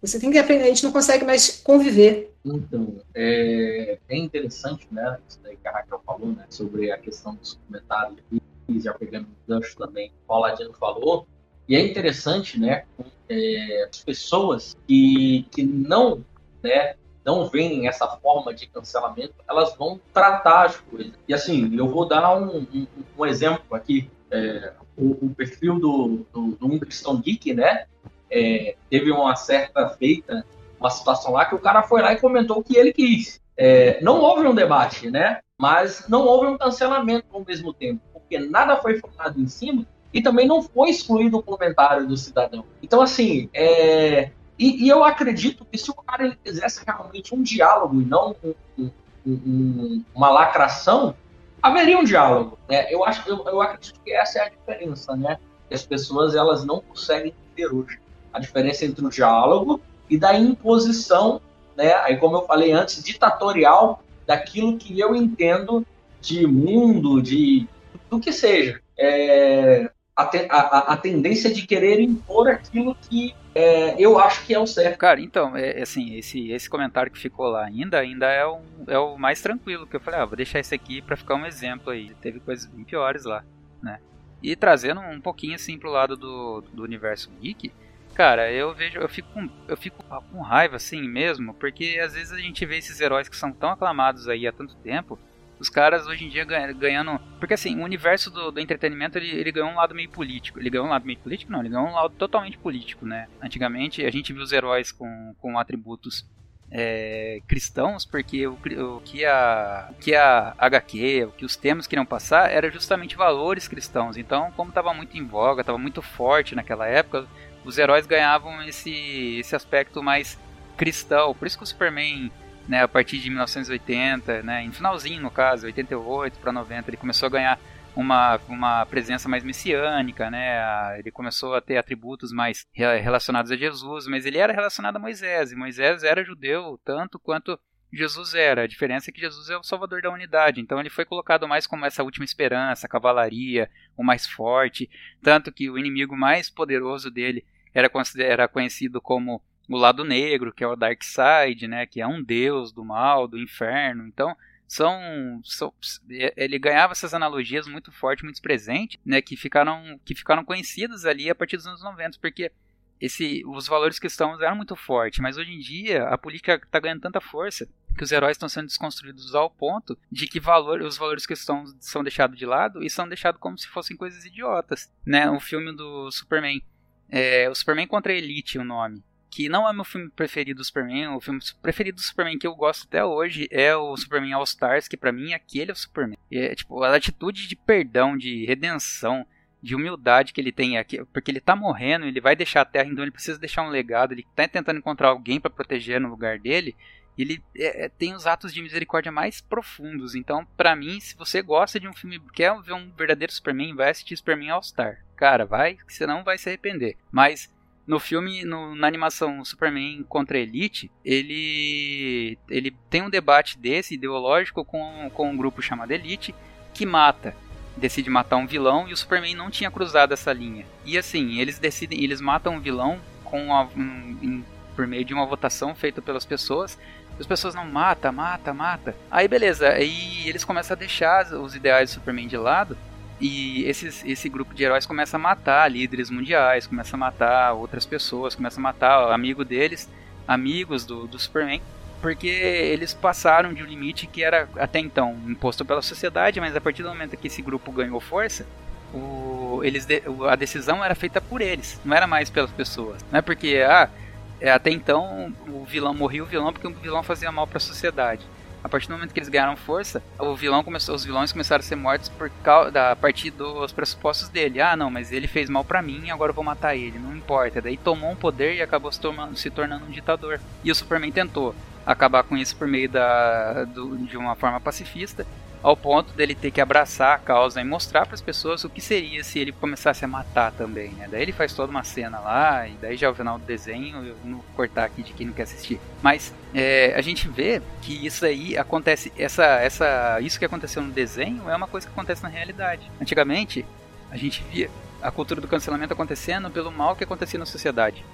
Você tem que aprender. A gente não consegue mais conviver. Então, é, é interessante, né? Isso daí que a Raquel falou, né? Sobre a questão dos comentários. E já pegando o gancho também, o Paladino falou e é interessante, né, é, as pessoas que, que não, né, não veem essa forma de cancelamento, elas vão tratar as coisas. E assim, eu vou dar um, um, um exemplo aqui. É, o, o, perfil do, do, do Geek, né, é, teve uma certa feita, uma situação lá que o cara foi lá e comentou o que ele quis. É, não houve um debate, né? Mas não houve um cancelamento ao mesmo tempo, porque nada foi falado em cima e também não foi excluído o comentário do cidadão. Então, assim, é... e, e, eu acredito que se o cara ele quisesse realmente um diálogo e não um, um, um, uma lacração, haveria um diálogo. Né? Eu, acho, eu, eu acredito que essa é a diferença, né? Que as pessoas elas não conseguem entender hoje. A diferença entre o diálogo e da imposição, né? Aí, como eu falei antes, ditatorial daquilo que eu entendo de mundo, de do que seja. É, a, a, a, tendência de querer impor aquilo que é, eu acho que é o certo. Cara, então, é, é, assim, esse, esse comentário que ficou lá ainda, ainda é, um, é o mais tranquilo, que eu falei, ah, vou deixar esse aqui para ficar um exemplo aí. Teve coisas bem piores lá, né? E trazendo um pouquinho assim pro lado do, do universo geek, cara, eu vejo, eu fico, eu fico com raiva assim mesmo, porque às vezes a gente vê esses heróis que são tão aclamados aí há tanto tempo, os caras hoje em dia ganhando. Porque assim, o universo do, do entretenimento ele, ele, ganhou um lado meio político. Ele ganhou um lado meio político? Não, ele ganhou um lado totalmente político, né? Antigamente a gente viu os heróis com, com atributos é, cristãos, porque o, o, que a, o que a HQ, o que os temas queriam passar era justamente valores cristãos. Então, como estava muito em voga, estava muito forte naquela época, os heróis ganhavam esse, esse aspecto mais cristão. Por isso que o Superman, né, a partir de 1980, né, em finalzinho no caso, 88 para 90, ele começou a ganhar uma, uma presença mais messiânica, né? Ele começou a ter atributos mais relacionados a Jesus, mas ele era relacionado a Moisés, e Moisés era judeu tanto quanto Jesus era. A diferença é que Jesus é o salvador da unidade. Então ele foi colocado mais como essa última esperança, a cavalaria, o mais forte. Tanto que o inimigo mais poderoso dele era, era conhecido como o lado negro, que é o Dark Side, né? Que é um deus do mal, do inferno. Então são, são, ele ganhava essas analogias muito fortes, muito presentes, né, que ficaram que ficaram conhecidas ali a partir dos anos 90, porque esse, os valores cristãos eram muito fortes, mas hoje em dia a política está ganhando tanta força que os heróis estão sendo desconstruídos ao ponto de que valor, os valores cristãos são deixados de lado e são deixados como se fossem coisas idiotas, né? O filme do Superman, é, o Superman contra a Elite, o nome que não é meu filme preferido do Superman, o filme preferido do Superman que eu gosto até hoje é o Superman All Stars, que para mim aquele é o Superman. É, tipo, a atitude de perdão, de redenção, de humildade que ele tem aqui, porque ele tá morrendo, ele vai deixar a Terra, então ele precisa deixar um legado, ele tá tentando encontrar alguém para proteger no lugar dele. Ele é, é, tem os atos de misericórdia mais profundos. Então, para mim, se você gosta de um filme, quer ver um verdadeiro Superman, vai assistir Superman All Star. Cara, vai, que você não vai se arrepender. Mas no filme, no, na animação Superman contra Elite, ele, ele tem um debate desse ideológico com, com um grupo chamado Elite que mata, decide matar um vilão e o Superman não tinha cruzado essa linha. E assim, eles decidem, eles matam um vilão com a, um, em, por meio de uma votação feita pelas pessoas. As pessoas não mata, mata, mata. Aí beleza, aí eles começam a deixar os ideais do Superman de lado e esses, esse grupo de heróis começa a matar líderes mundiais, começa a matar outras pessoas, começa a matar amigo deles, amigos do, do Superman, porque eles passaram de um limite que era até então imposto pela sociedade, mas a partir do momento que esse grupo ganhou força, o, eles de, a decisão era feita por eles, não era mais pelas pessoas. Não é porque ah, é, até então o vilão morria o vilão porque o vilão fazia mal para a sociedade a partir do momento que eles ganharam força, o vilão começou, os vilões começaram a ser mortos por causa, da, a partir dos pressupostos dele. Ah, não, mas ele fez mal para mim, agora eu vou matar ele, não importa. Daí tomou um poder e acabou se tornando, se tornando um ditador. E o Superman tentou acabar com isso por meio da, do, de uma forma pacifista, ao ponto dele ter que abraçar a causa e mostrar para as pessoas o que seria se ele começasse a matar também, né? Daí ele faz toda uma cena lá, e daí já é o final do desenho, eu vou cortar aqui de quem não quer assistir. Mas é, a gente vê que isso aí acontece, essa, essa, isso que aconteceu no desenho é uma coisa que acontece na realidade. Antigamente, a gente via a cultura do cancelamento acontecendo pelo mal que acontecia na sociedade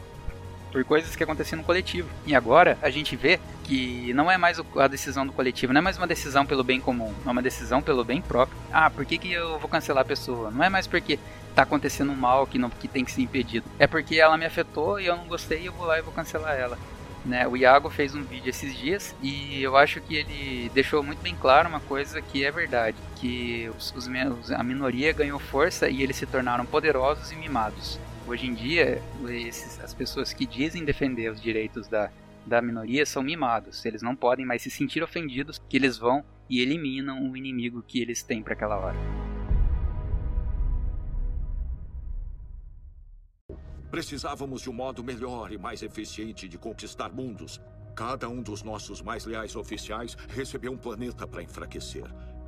por coisas que aconteciam no coletivo. E agora a gente vê que não é mais a decisão do coletivo, não é mais uma decisão pelo bem comum, é uma decisão pelo bem próprio. Ah, por que, que eu vou cancelar a pessoa? Não é mais porque tá acontecendo um mal que, não, que tem que ser impedido. É porque ela me afetou e eu não gostei e eu vou lá e vou cancelar ela. Né, o Iago fez um vídeo esses dias e eu acho que ele deixou muito bem claro uma coisa que é verdade, que os, os, a minoria ganhou força e eles se tornaram poderosos e mimados. Hoje em dia, esses, as pessoas que dizem defender os direitos da, da minoria são mimados. Eles não podem mais se sentir ofendidos que eles vão e eliminam o inimigo que eles têm para aquela hora. Precisávamos de um modo melhor e mais eficiente de conquistar mundos. Cada um dos nossos mais leais oficiais recebeu um planeta para enfraquecer.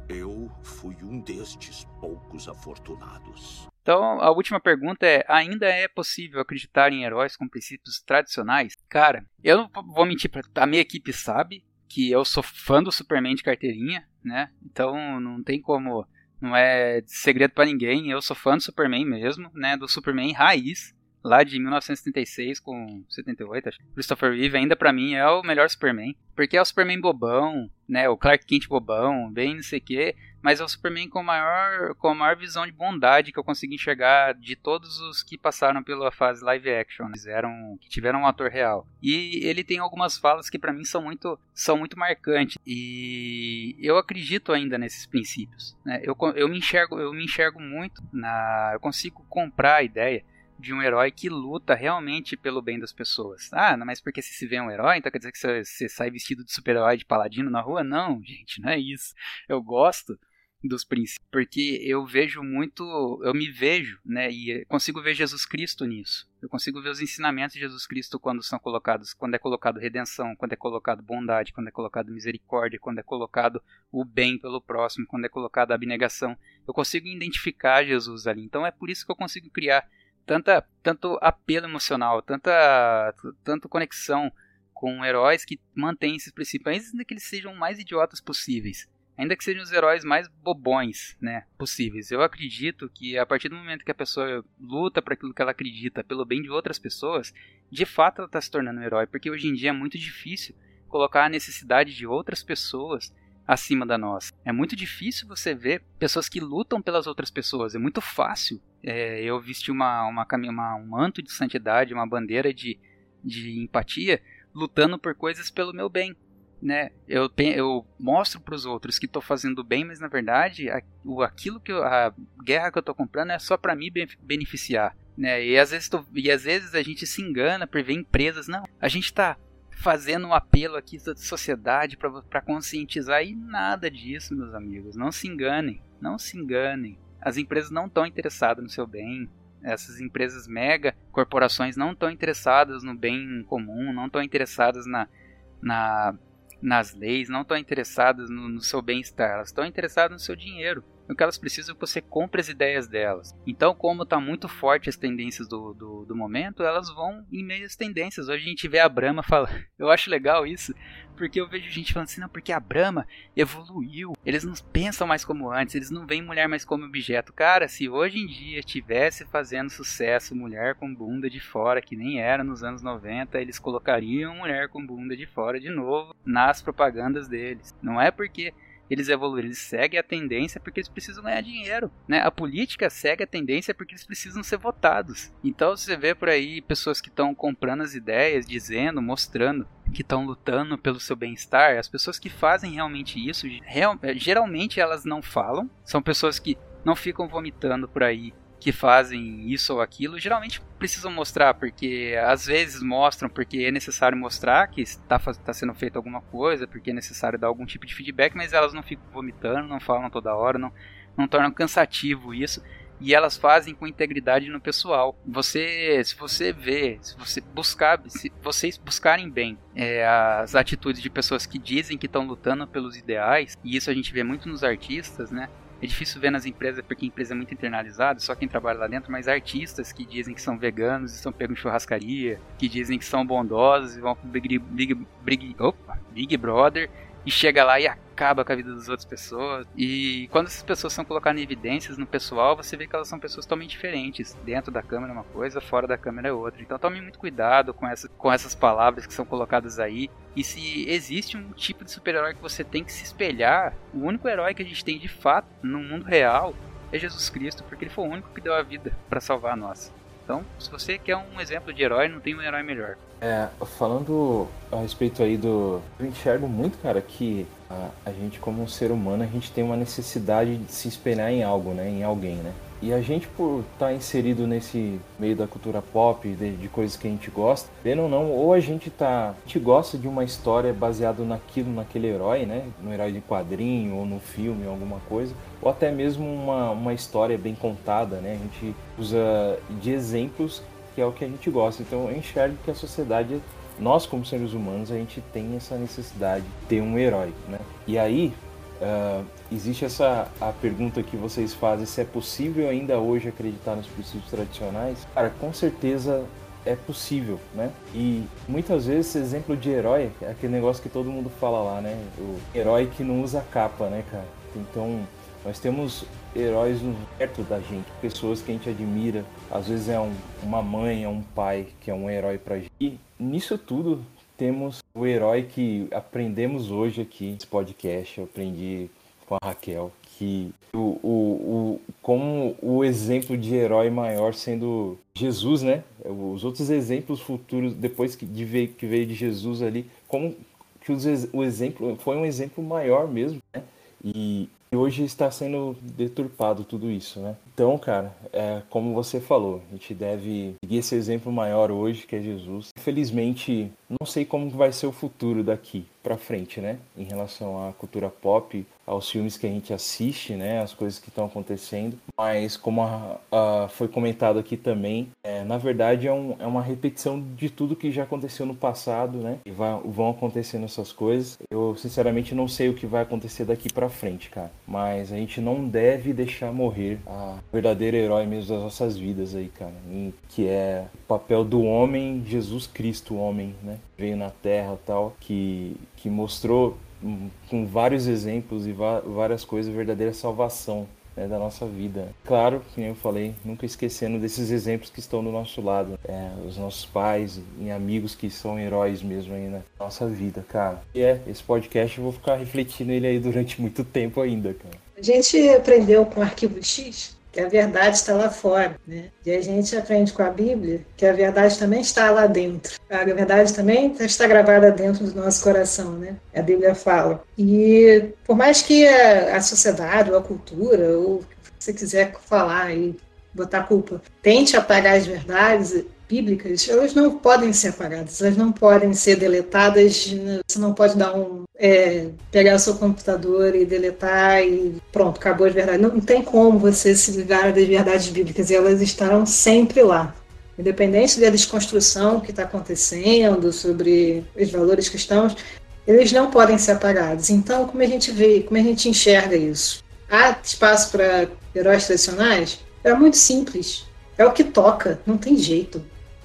Eu fui um destes poucos afortunados. Então, a última pergunta é: ainda é possível acreditar em heróis com princípios tradicionais? Cara, eu não vou mentir pra. A minha equipe sabe que eu sou fã do Superman de carteirinha, né? Então não tem como. Não é segredo para ninguém. Eu sou fã do Superman mesmo, né? Do Superman raiz lá de 1976 com 78, acho. Christopher Reeve ainda para mim é o melhor Superman, porque é o Superman bobão, né, o Clark Kent bobão, bem não sei o quê, mas é o Superman com maior com a maior visão de bondade que eu consegui enxergar de todos os que passaram pela fase live action, eles eram que tiveram um ator real. E ele tem algumas falas que para mim são muito são muito marcantes e eu acredito ainda nesses princípios, né? Eu, eu me enxergo eu me enxergo muito na eu consigo comprar a ideia de um herói que luta realmente pelo bem das pessoas. Ah, mas porque se se vê um herói, então quer dizer que você, você sai vestido de super-herói de paladino na rua? Não, gente, não é isso. Eu gosto dos princípios, porque eu vejo muito, eu me vejo, né, e consigo ver Jesus Cristo nisso. Eu consigo ver os ensinamentos de Jesus Cristo quando são colocados, quando é colocado redenção, quando é colocado bondade, quando é colocado misericórdia, quando é colocado o bem pelo próximo, quando é colocado a abnegação. Eu consigo identificar Jesus ali. Então é por isso que eu consigo criar tanta tanto apelo emocional, tanta tanto conexão com heróis que mantêm esses princípios, ainda que eles sejam mais idiotas possíveis ainda que sejam os heróis mais bobões, né, possíveis. Eu acredito que a partir do momento que a pessoa luta para aquilo que ela acredita, pelo bem de outras pessoas, de fato ela está se tornando um herói, porque hoje em dia é muito difícil colocar a necessidade de outras pessoas acima da nossa. É muito difícil você ver pessoas que lutam pelas outras pessoas. É muito fácil é, eu vestir uma, uma, uma, um manto de santidade, uma bandeira de, de empatia, lutando por coisas pelo meu bem né, eu, eu mostro para os outros que estou fazendo bem, mas na verdade a, o, aquilo que eu, a guerra que eu estou comprando é só para me beneficiar, né? E às vezes e às vezes a gente se engana por ver empresas, não, a gente está fazendo um apelo aqui da sociedade para conscientizar e nada disso, meus amigos. Não se enganem, não se enganem. As empresas não estão interessadas no seu bem. Essas empresas mega corporações não estão interessadas no bem comum, não estão interessadas na, na nas leis, não estão interessadas no, no seu bem-estar, elas estão interessadas no seu dinheiro. O que elas precisam é que você compre as ideias delas. Então, como está muito forte as tendências do, do, do, momento, elas vão em meio às tendências. Hoje a gente vê a Brahma falar. [LAUGHS] Eu acho legal isso, porque eu vejo gente falando assim, não, porque a Brahma evoluiu. Eles não pensam mais como antes, eles não veem mulher mais como objeto. Cara, se hoje em dia tivesse fazendo sucesso mulher com bunda de fora, que nem era nos anos 90, eles colocariam mulher com bunda de fora de novo nas propagandas deles. Não é porque eles evoluem, eles seguem a tendência porque eles precisam ganhar dinheiro, né? A política segue a tendência porque eles precisam ser votados. Então você vê por aí pessoas que estão comprando as ideias, dizendo, mostrando que estão lutando pelo seu bem-estar, as pessoas que fazem realmente isso, real, geralmente elas não falam, são pessoas que não ficam vomitando por aí que fazem isso ou aquilo, geralmente precisam mostrar, porque às vezes mostram porque é necessário mostrar que está tá sendo feito alguma coisa, porque é necessário dar algum tipo de feedback, mas elas não ficam vomitando, não falam toda hora, não, não tornam cansativo isso. E elas fazem com integridade no pessoal. Você, se você vê, se você buscar, se vocês buscarem bem é, as atitudes de pessoas que dizem que estão lutando pelos ideais, e isso a gente vê muito nos artistas, né? É difícil ver nas empresas porque a empresa é muito internalizada, só quem trabalha lá dentro, mas artistas que dizem que são veganos e estão pegos em churrascaria, que dizem que são bondosos e vão pro Big, Big, Big, opa, Big Brother e chega lá e acaba com a vida das outras pessoas. E quando essas pessoas são colocadas em evidências no pessoal, você vê que elas são pessoas totalmente diferentes. Dentro da câmera é uma coisa, fora da câmera é outra. Então tome muito cuidado com, essa, com essas palavras que são colocadas aí. E se existe um tipo de super-herói que você tem que se espelhar, o único herói que a gente tem de fato no mundo real é Jesus Cristo, porque ele foi o único que deu a vida para salvar a nossa. Então, se você quer um exemplo de herói, não tem um herói melhor. É, falando a respeito aí do. Eu enxergo muito, cara, que a, a gente, como um ser humano, a gente tem uma necessidade de se espelhar em algo, né? Em alguém, né? E a gente, por estar tá inserido nesse meio da cultura pop, de, de, coisas que a gente gosta, vendo ou não, ou a gente tá. A gente gosta de uma história baseada naquilo, naquele herói, né? No herói de quadrinho, ou no filme, alguma coisa, ou até mesmo uma, uma história bem contada, né? A gente usa de exemplos que é o que a gente gosta. Então eu enxergo que a sociedade nós como seres humanos a gente tem essa necessidade de ter um herói, né? E aí Uh, existe essa a pergunta que vocês fazem se é possível ainda hoje acreditar nos princípios tradicionais cara com certeza é possível né e muitas vezes esse exemplo de herói é aquele negócio que todo mundo fala lá né o herói que não usa capa né cara então nós temos heróis perto da gente pessoas que a gente admira às vezes é um, uma mãe é um pai que é um herói pra gente e nisso tudo temos o herói que aprendemos hoje aqui nesse podcast. Eu aprendi com a Raquel que o, o, o, como o exemplo de herói maior sendo Jesus, né? Os outros exemplos futuros depois que, de, que veio de Jesus ali, como que os, o exemplo foi um exemplo maior mesmo, né? E hoje está sendo deturpado tudo isso, né? Então, cara, é, como você falou, a gente deve seguir esse exemplo maior hoje, que é Jesus. Infelizmente, não sei como vai ser o futuro daqui para frente, né? Em relação à cultura pop, aos filmes que a gente assiste, né? As coisas que estão acontecendo. Mas como a, a, foi comentado aqui também, é, na verdade é, um, é, uma repetição de tudo que já aconteceu no passado, né? E vai, vão acontecendo essas coisas. Eu sinceramente não sei o que vai acontecer daqui para frente, cara. Mas a gente não deve deixar morrer a verdadeiro herói mesmo das nossas vidas aí, cara. Que é o papel do homem, Jesus Cristo, homem, né? Veio na Terra tal, que, que mostrou hum, com vários exemplos e várias coisas verdadeira salvação né, da nossa vida. Claro, como eu falei, nunca esquecendo desses exemplos que estão do nosso lado, é, os nossos pais e amigos que são heróis mesmo aí na nossa vida, cara. E é, esse podcast eu vou ficar refletindo ele aí durante muito tempo ainda, cara. A gente aprendeu com o Arquivo X que a verdade está lá fora, né? E a gente aprende com a Bíblia que a verdade também está lá dentro. A verdade também está gravada dentro do nosso coração, né? A Bíblia fala. E por mais que a, sociedade ou a cultura ou o que você quiser falar e botar culpa, tente apagar as verdades, bíblicas, elas não podem ser apagadas, elas não podem ser deletadas, você não pode dar um é, pegar seu computador e deletar e pronto, acabou as verdades. Não, não tem como você se livrar das verdades bíblicas, e elas estarão sempre lá. Independente da desconstrução que está acontecendo sobre os valores cristãos, eles não podem ser apagados. Então, como a gente vê, como a gente enxerga isso? Há espaço para heróis tradicionais? É muito simples. É o que toca, não tem jeito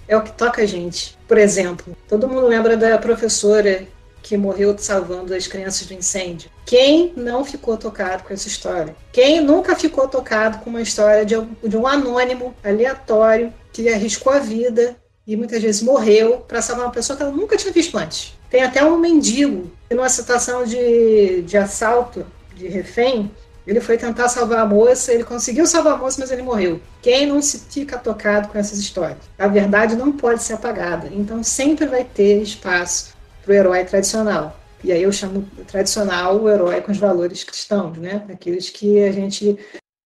é o que toca a gente. Por exemplo, todo mundo lembra da professora que morreu salvando as crianças do incêndio. Quem não ficou tocado com essa história? Quem nunca ficou tocado com uma história de, de um anônimo, aleatório, que arriscou a vida e muitas vezes morreu para salvar uma pessoa que ela nunca tinha visto antes? Tem até um mendigo, numa situação de, de assalto, de refém, ele foi tentar salvar a moça, ele conseguiu salvar a moça, mas ele morreu. Quem não se fica tocado com essas histórias? A verdade não pode ser apagada. Então sempre vai ter espaço para o herói tradicional. E aí eu chamo tradicional o herói com os valores cristãos, né? Aqueles que a gente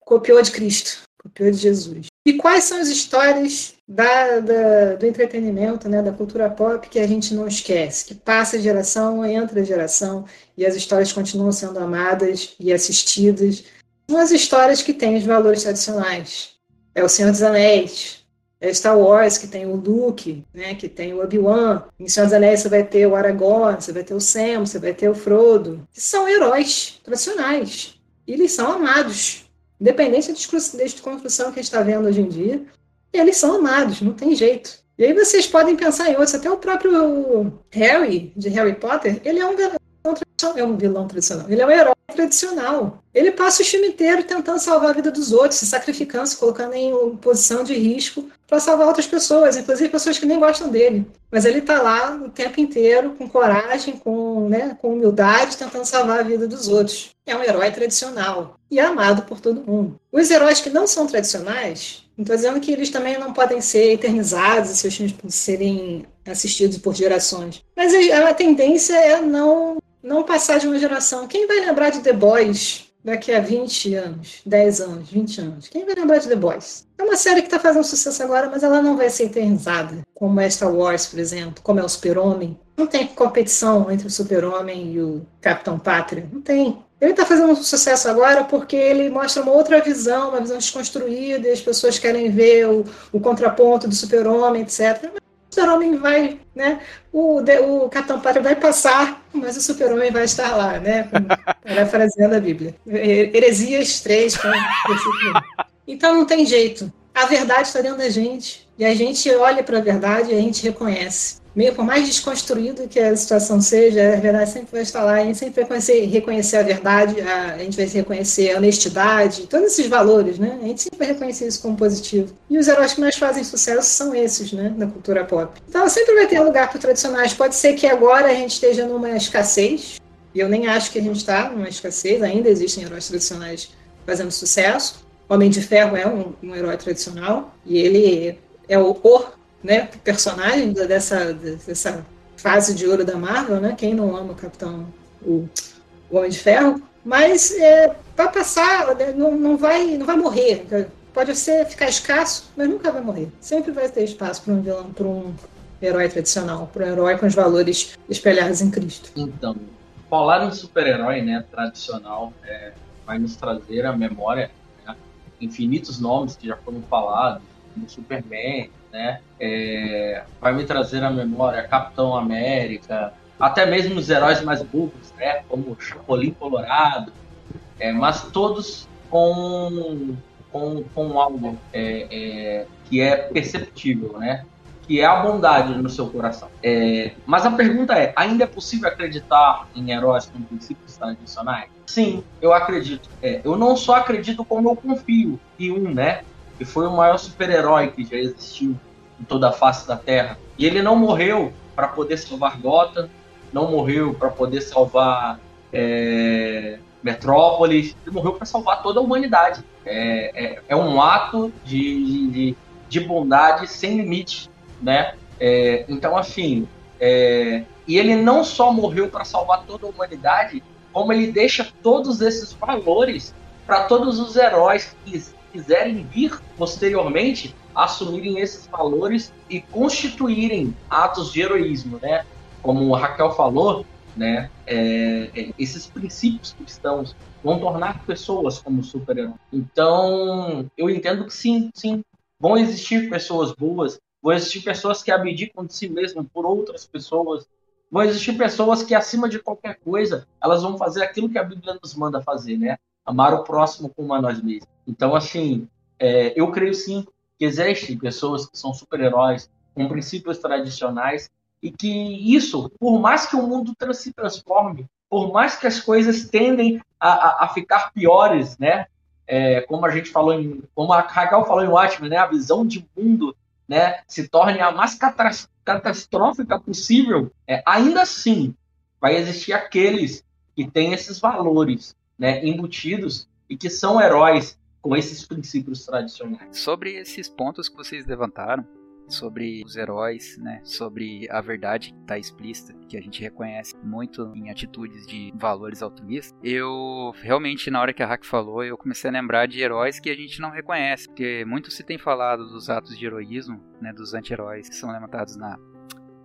copiou de Cristo, copiou de Jesus. E quais são as histórias da, da, do entretenimento, né, da cultura pop que a gente não esquece, que passa geração, entra geração e as histórias continuam sendo amadas e assistidas? São as histórias que têm os valores tradicionais. É o Senhor dos Anéis, é Star Wars, que tem o Luke, né, que tem o Obi-Wan. Em Senhor dos Anéis você vai ter o Aragorn, você vai ter o Sam, você vai ter o Frodo. Que são heróis tradicionais. E eles são amados independente da desconstrução que a gente está vendo hoje em dia, eles são amados, não tem jeito. E aí vocês podem pensar em outros, até o próprio Harry, de Harry Potter, ele é um vilão tradicional, é um vilão tradicional, ele é um herói tradicional. Ele passa o filme inteiro tentando salvar a vida dos outros, se sacrificando, se colocando em posição de risco para salvar outras pessoas, inclusive pessoas que nem gostam dele. Mas ele está lá o tempo inteiro, com coragem, com, né, com humildade, tentando salvar a vida dos outros. É um herói tradicional e amado por todo mundo. Os heróis que não são tradicionais, não estou dizendo que eles também não podem ser eternizados, seus filmes serem assistidos por gerações. Mas a, a tendência é não não passar de uma geração. Quem vai lembrar de The Boys daqui a 20 anos, 10 anos, 20 anos? Quem vai lembrar de The Boys? É uma série que está fazendo sucesso agora, mas ela não vai ser eternizada, como é Star Wars, por exemplo, como é o Super-Homem. Não tem competição entre o Super-Homem e o Capitão Pátria. Não tem. Ele está fazendo um sucesso agora porque ele mostra uma outra visão, uma visão desconstruída, e as pessoas querem ver o, o contraponto do super-homem, etc super-homem vai, né? O, o Capitão Pátria vai passar, mas o super-homem vai estar lá, né? [LAUGHS] Parafraseando a Bíblia. Heresias 3, Então não tem jeito. A verdade está dentro da gente. E a gente olha para a verdade e a gente reconhece meio por mais desconstruído que a situação seja, a verdade sempre vai estar lá, a gente sempre vai reconhecer, reconhecer a verdade, a, a, gente vai reconhecer a honestidade, todos esses valores, né? A gente sempre vai reconhecer isso como positivo. E os heróis que mais fazem sucesso são esses, né? Na cultura pop. Então sempre vai ter lugar para tradicionais. Pode ser que agora a gente esteja numa escassez, e eu nem acho que a gente está numa escassez, ainda existem heróis tradicionais fazendo sucesso. Homem de Ferro é um, um herói tradicional, e ele é o, o né, personagem dessa, dessa fase de ouro da Marvel, né? Quem não ama o Capitão, o, o Homem de Ferro. Mas é, vai passar, né, não, não, vai, não vai morrer. Pode ser ficar escasso, mas nunca vai morrer. Sempre vai ter espaço para um vilão, para um herói tradicional, para um herói com os valores espelhados em Cristo. Então, falar em super-herói, né, tradicional, é, vai nos trazer à memória né, infinitos nomes que já foram falados, como Superman, né, é, vai me trazer à memória Capitão América, até mesmo os heróis mais burros, né, como Chapolin Colorado, é, mas todos com com, com algo é, é, que é perceptível, né? Que é a bondade no seu coração. É, mas a pergunta é: ainda é possível acreditar em heróis com princípios tradicionais? Sim, eu acredito. É, eu não só acredito, como eu confio em um, né? Que foi o maior super-herói que já existiu em toda a face da Terra. E ele não morreu para poder salvar Gotham, não morreu para poder salvar é, Metrópolis, ele morreu para salvar toda a humanidade. É, é, é um ato de, de, de, bondade sem limite, né? É, então, assim, é, e ele não só morreu para salvar toda a humanidade, como ele deixa todos esses valores para todos os heróis que quiserem vir posteriormente assumirem esses valores e constituírem atos de heroísmo, né? Como a Raquel falou, né? É, é, esses princípios cristãos vão tornar pessoas como super-heróis. Então, eu entendo que sim, sim, vão existir pessoas boas, vão existir pessoas que abdicam de si mesmo por outras pessoas, vão existir pessoas que, acima de qualquer coisa, elas vão fazer aquilo que a Bíblia nos manda fazer, né? Amar o próximo como a nós mesmos. Então, assim, é, eu creio sim que existem pessoas que são super-heróis, com princípios tradicionais, e que isso, por mais que o mundo se transforme, por mais que as coisas tendem a, a, a ficar piores, né? É, como a gente falou, em, como a Raquel falou em Watchmen, né? A visão de mundo, né? Se torne a mais catastrófica possível. É, ainda assim, vai existir aqueles que têm esses valores, né? Embutidos e que são heróis com esses princípios tradicionais. Sobre esses pontos que vocês levantaram, sobre os heróis, né? Sobre a verdade que está explícita, que a gente reconhece muito em atitudes de valores altruístas. Eu realmente, na hora que a Hack falou, eu comecei a lembrar de heróis que a gente não reconhece, porque muito se tem falado dos atos de heroísmo, né? Dos anti-heróis que são levantados na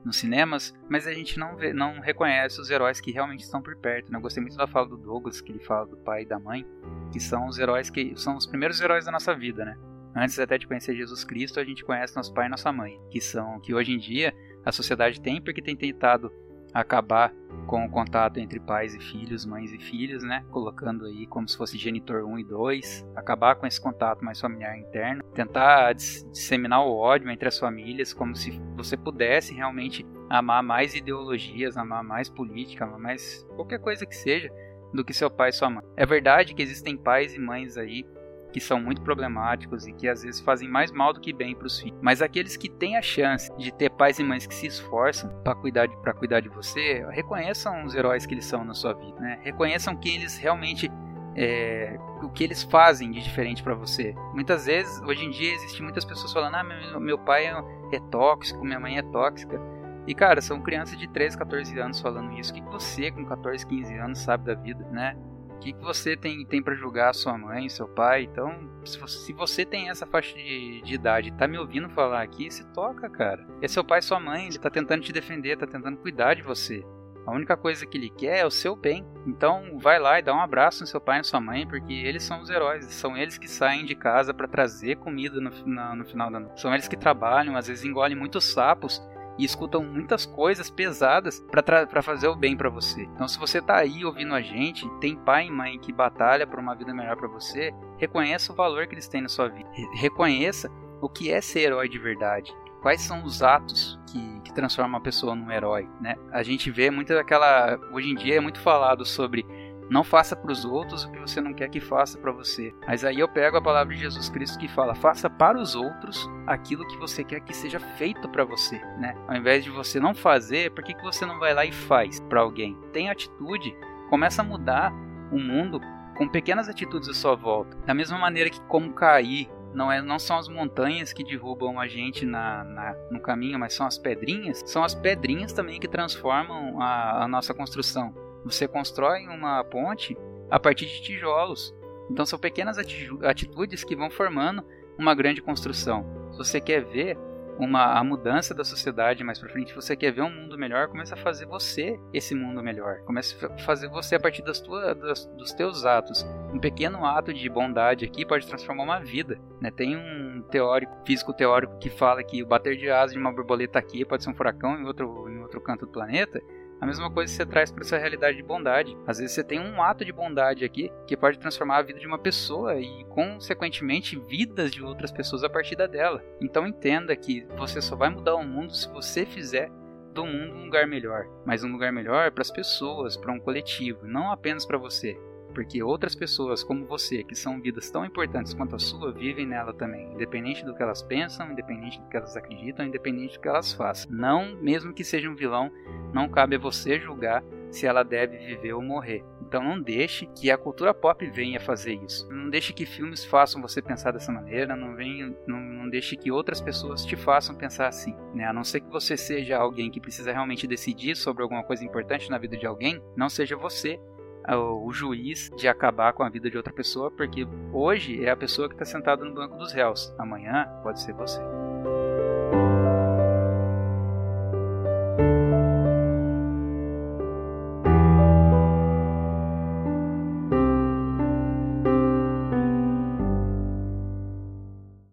nos cinemas, mas a gente não, vê, não reconhece os heróis que realmente estão por perto. Né? Eu gostei muito da fala do Douglas, que ele fala do pai e da mãe, que são os heróis que são os primeiros heróis da nossa vida, né? Antes até de conhecer Jesus Cristo, a gente conhece nosso pai e nossa mãe, que são que hoje em dia a sociedade tem porque tem tentado acabar com o contato entre pais e filhos, mães e filhos, né? Colocando aí como se fosse genitor 1 e 2, acabar com esse contato mais familiar interno, tentar disseminar o ódio entre as famílias, como se você pudesse realmente amar mais ideologias, amar mais política, amar mais qualquer coisa que seja do que seu pai e sua mãe. É verdade que existem pais e mães aí que são muito problemáticos e que às vezes fazem mais mal do que bem para os filhos. Mas aqueles que têm a chance de ter pais e mães que se esforçam para cuidar para cuidar de você, reconheçam os heróis que eles são na sua vida, né? Reconheçam que eles realmente é, o que eles fazem de diferente para você. Muitas vezes, hoje em dia, existem muitas pessoas falando: ah, meu, meu pai é, é tóxico, minha mãe é tóxica. E cara, são crianças de 13, 14 anos falando isso. O que você, com 14, 15 anos, sabe da vida, né? O que, que você tem, tem para julgar sua mãe, seu pai? Então, se você, se você tem essa faixa de, de idade e tá me ouvindo falar aqui, se toca, cara. É seu pai, sua mãe, ele tá tentando te defender, tá tentando cuidar de você. A única coisa que ele quer é o seu bem. Então, vai lá e dá um abraço no seu pai e na sua mãe, porque eles são os heróis. São eles que saem de casa para trazer comida no, no, no final da noite. São eles que trabalham, às vezes engolem muitos sapos e escutam muitas coisas pesadas para fazer o bem para você. Então, se você tá aí ouvindo a gente, tem pai e mãe que batalha por uma vida melhor para você, reconheça o valor que eles têm na sua vida. Reconheça o que é ser herói de verdade. Quais são os atos que, que transformam uma pessoa num herói, né? A gente vê muito aquela... Hoje em dia é muito falado sobre não faça para os outros o que você não quer que faça para você. Mas aí eu pego a palavra de Jesus Cristo que fala: faça para os outros aquilo que você quer que seja feito para você, né? Ao invés de você não fazer, por que, que você não vai lá e faz para alguém? Tem atitude, começa a mudar o mundo com pequenas atitudes à sua volta. Da mesma maneira que como cair não, é, não são as montanhas que derrubam a gente na, na, no caminho, mas são as pedrinhas. São as pedrinhas também que transformam a, a nossa construção. Você constrói uma ponte a partir de tijolos. Então são pequenas atitudes que vão formando uma grande construção. Se você quer ver uma, a mudança da sociedade mais para frente, você quer ver um mundo melhor, começa a fazer você esse mundo melhor. Começa a fazer você a partir das tuas, das, dos teus atos. Um pequeno ato de bondade aqui pode transformar uma vida. Né? Tem um teórico, físico teórico, que fala que o bater de asas de uma borboleta aqui pode ser um furacão em outro, em outro canto do planeta. A mesma coisa você traz para essa realidade de bondade. Às vezes você tem um ato de bondade aqui que pode transformar a vida de uma pessoa e, consequentemente, vidas de outras pessoas a partir dela. Então entenda que você só vai mudar o mundo se você fizer do mundo um lugar melhor, mas um lugar melhor para as pessoas, para um coletivo, não apenas para você porque outras pessoas como você, que são vidas tão importantes quanto a sua, vivem nela também, independente do que elas pensam, independente do que elas acreditam, independente do que elas façam. Não, mesmo que seja um vilão, não cabe a você julgar se ela deve viver ou morrer. Então não deixe que a cultura pop venha fazer isso. Não deixe que filmes façam você pensar dessa maneira, não, venha, não, não deixe que outras pessoas te façam pensar assim. Né? A não ser que você seja alguém que precisa realmente decidir sobre alguma coisa importante na vida de alguém, não seja você o juiz de acabar com a vida de outra pessoa, porque hoje é a pessoa que está sentada no banco dos réus, amanhã pode ser você.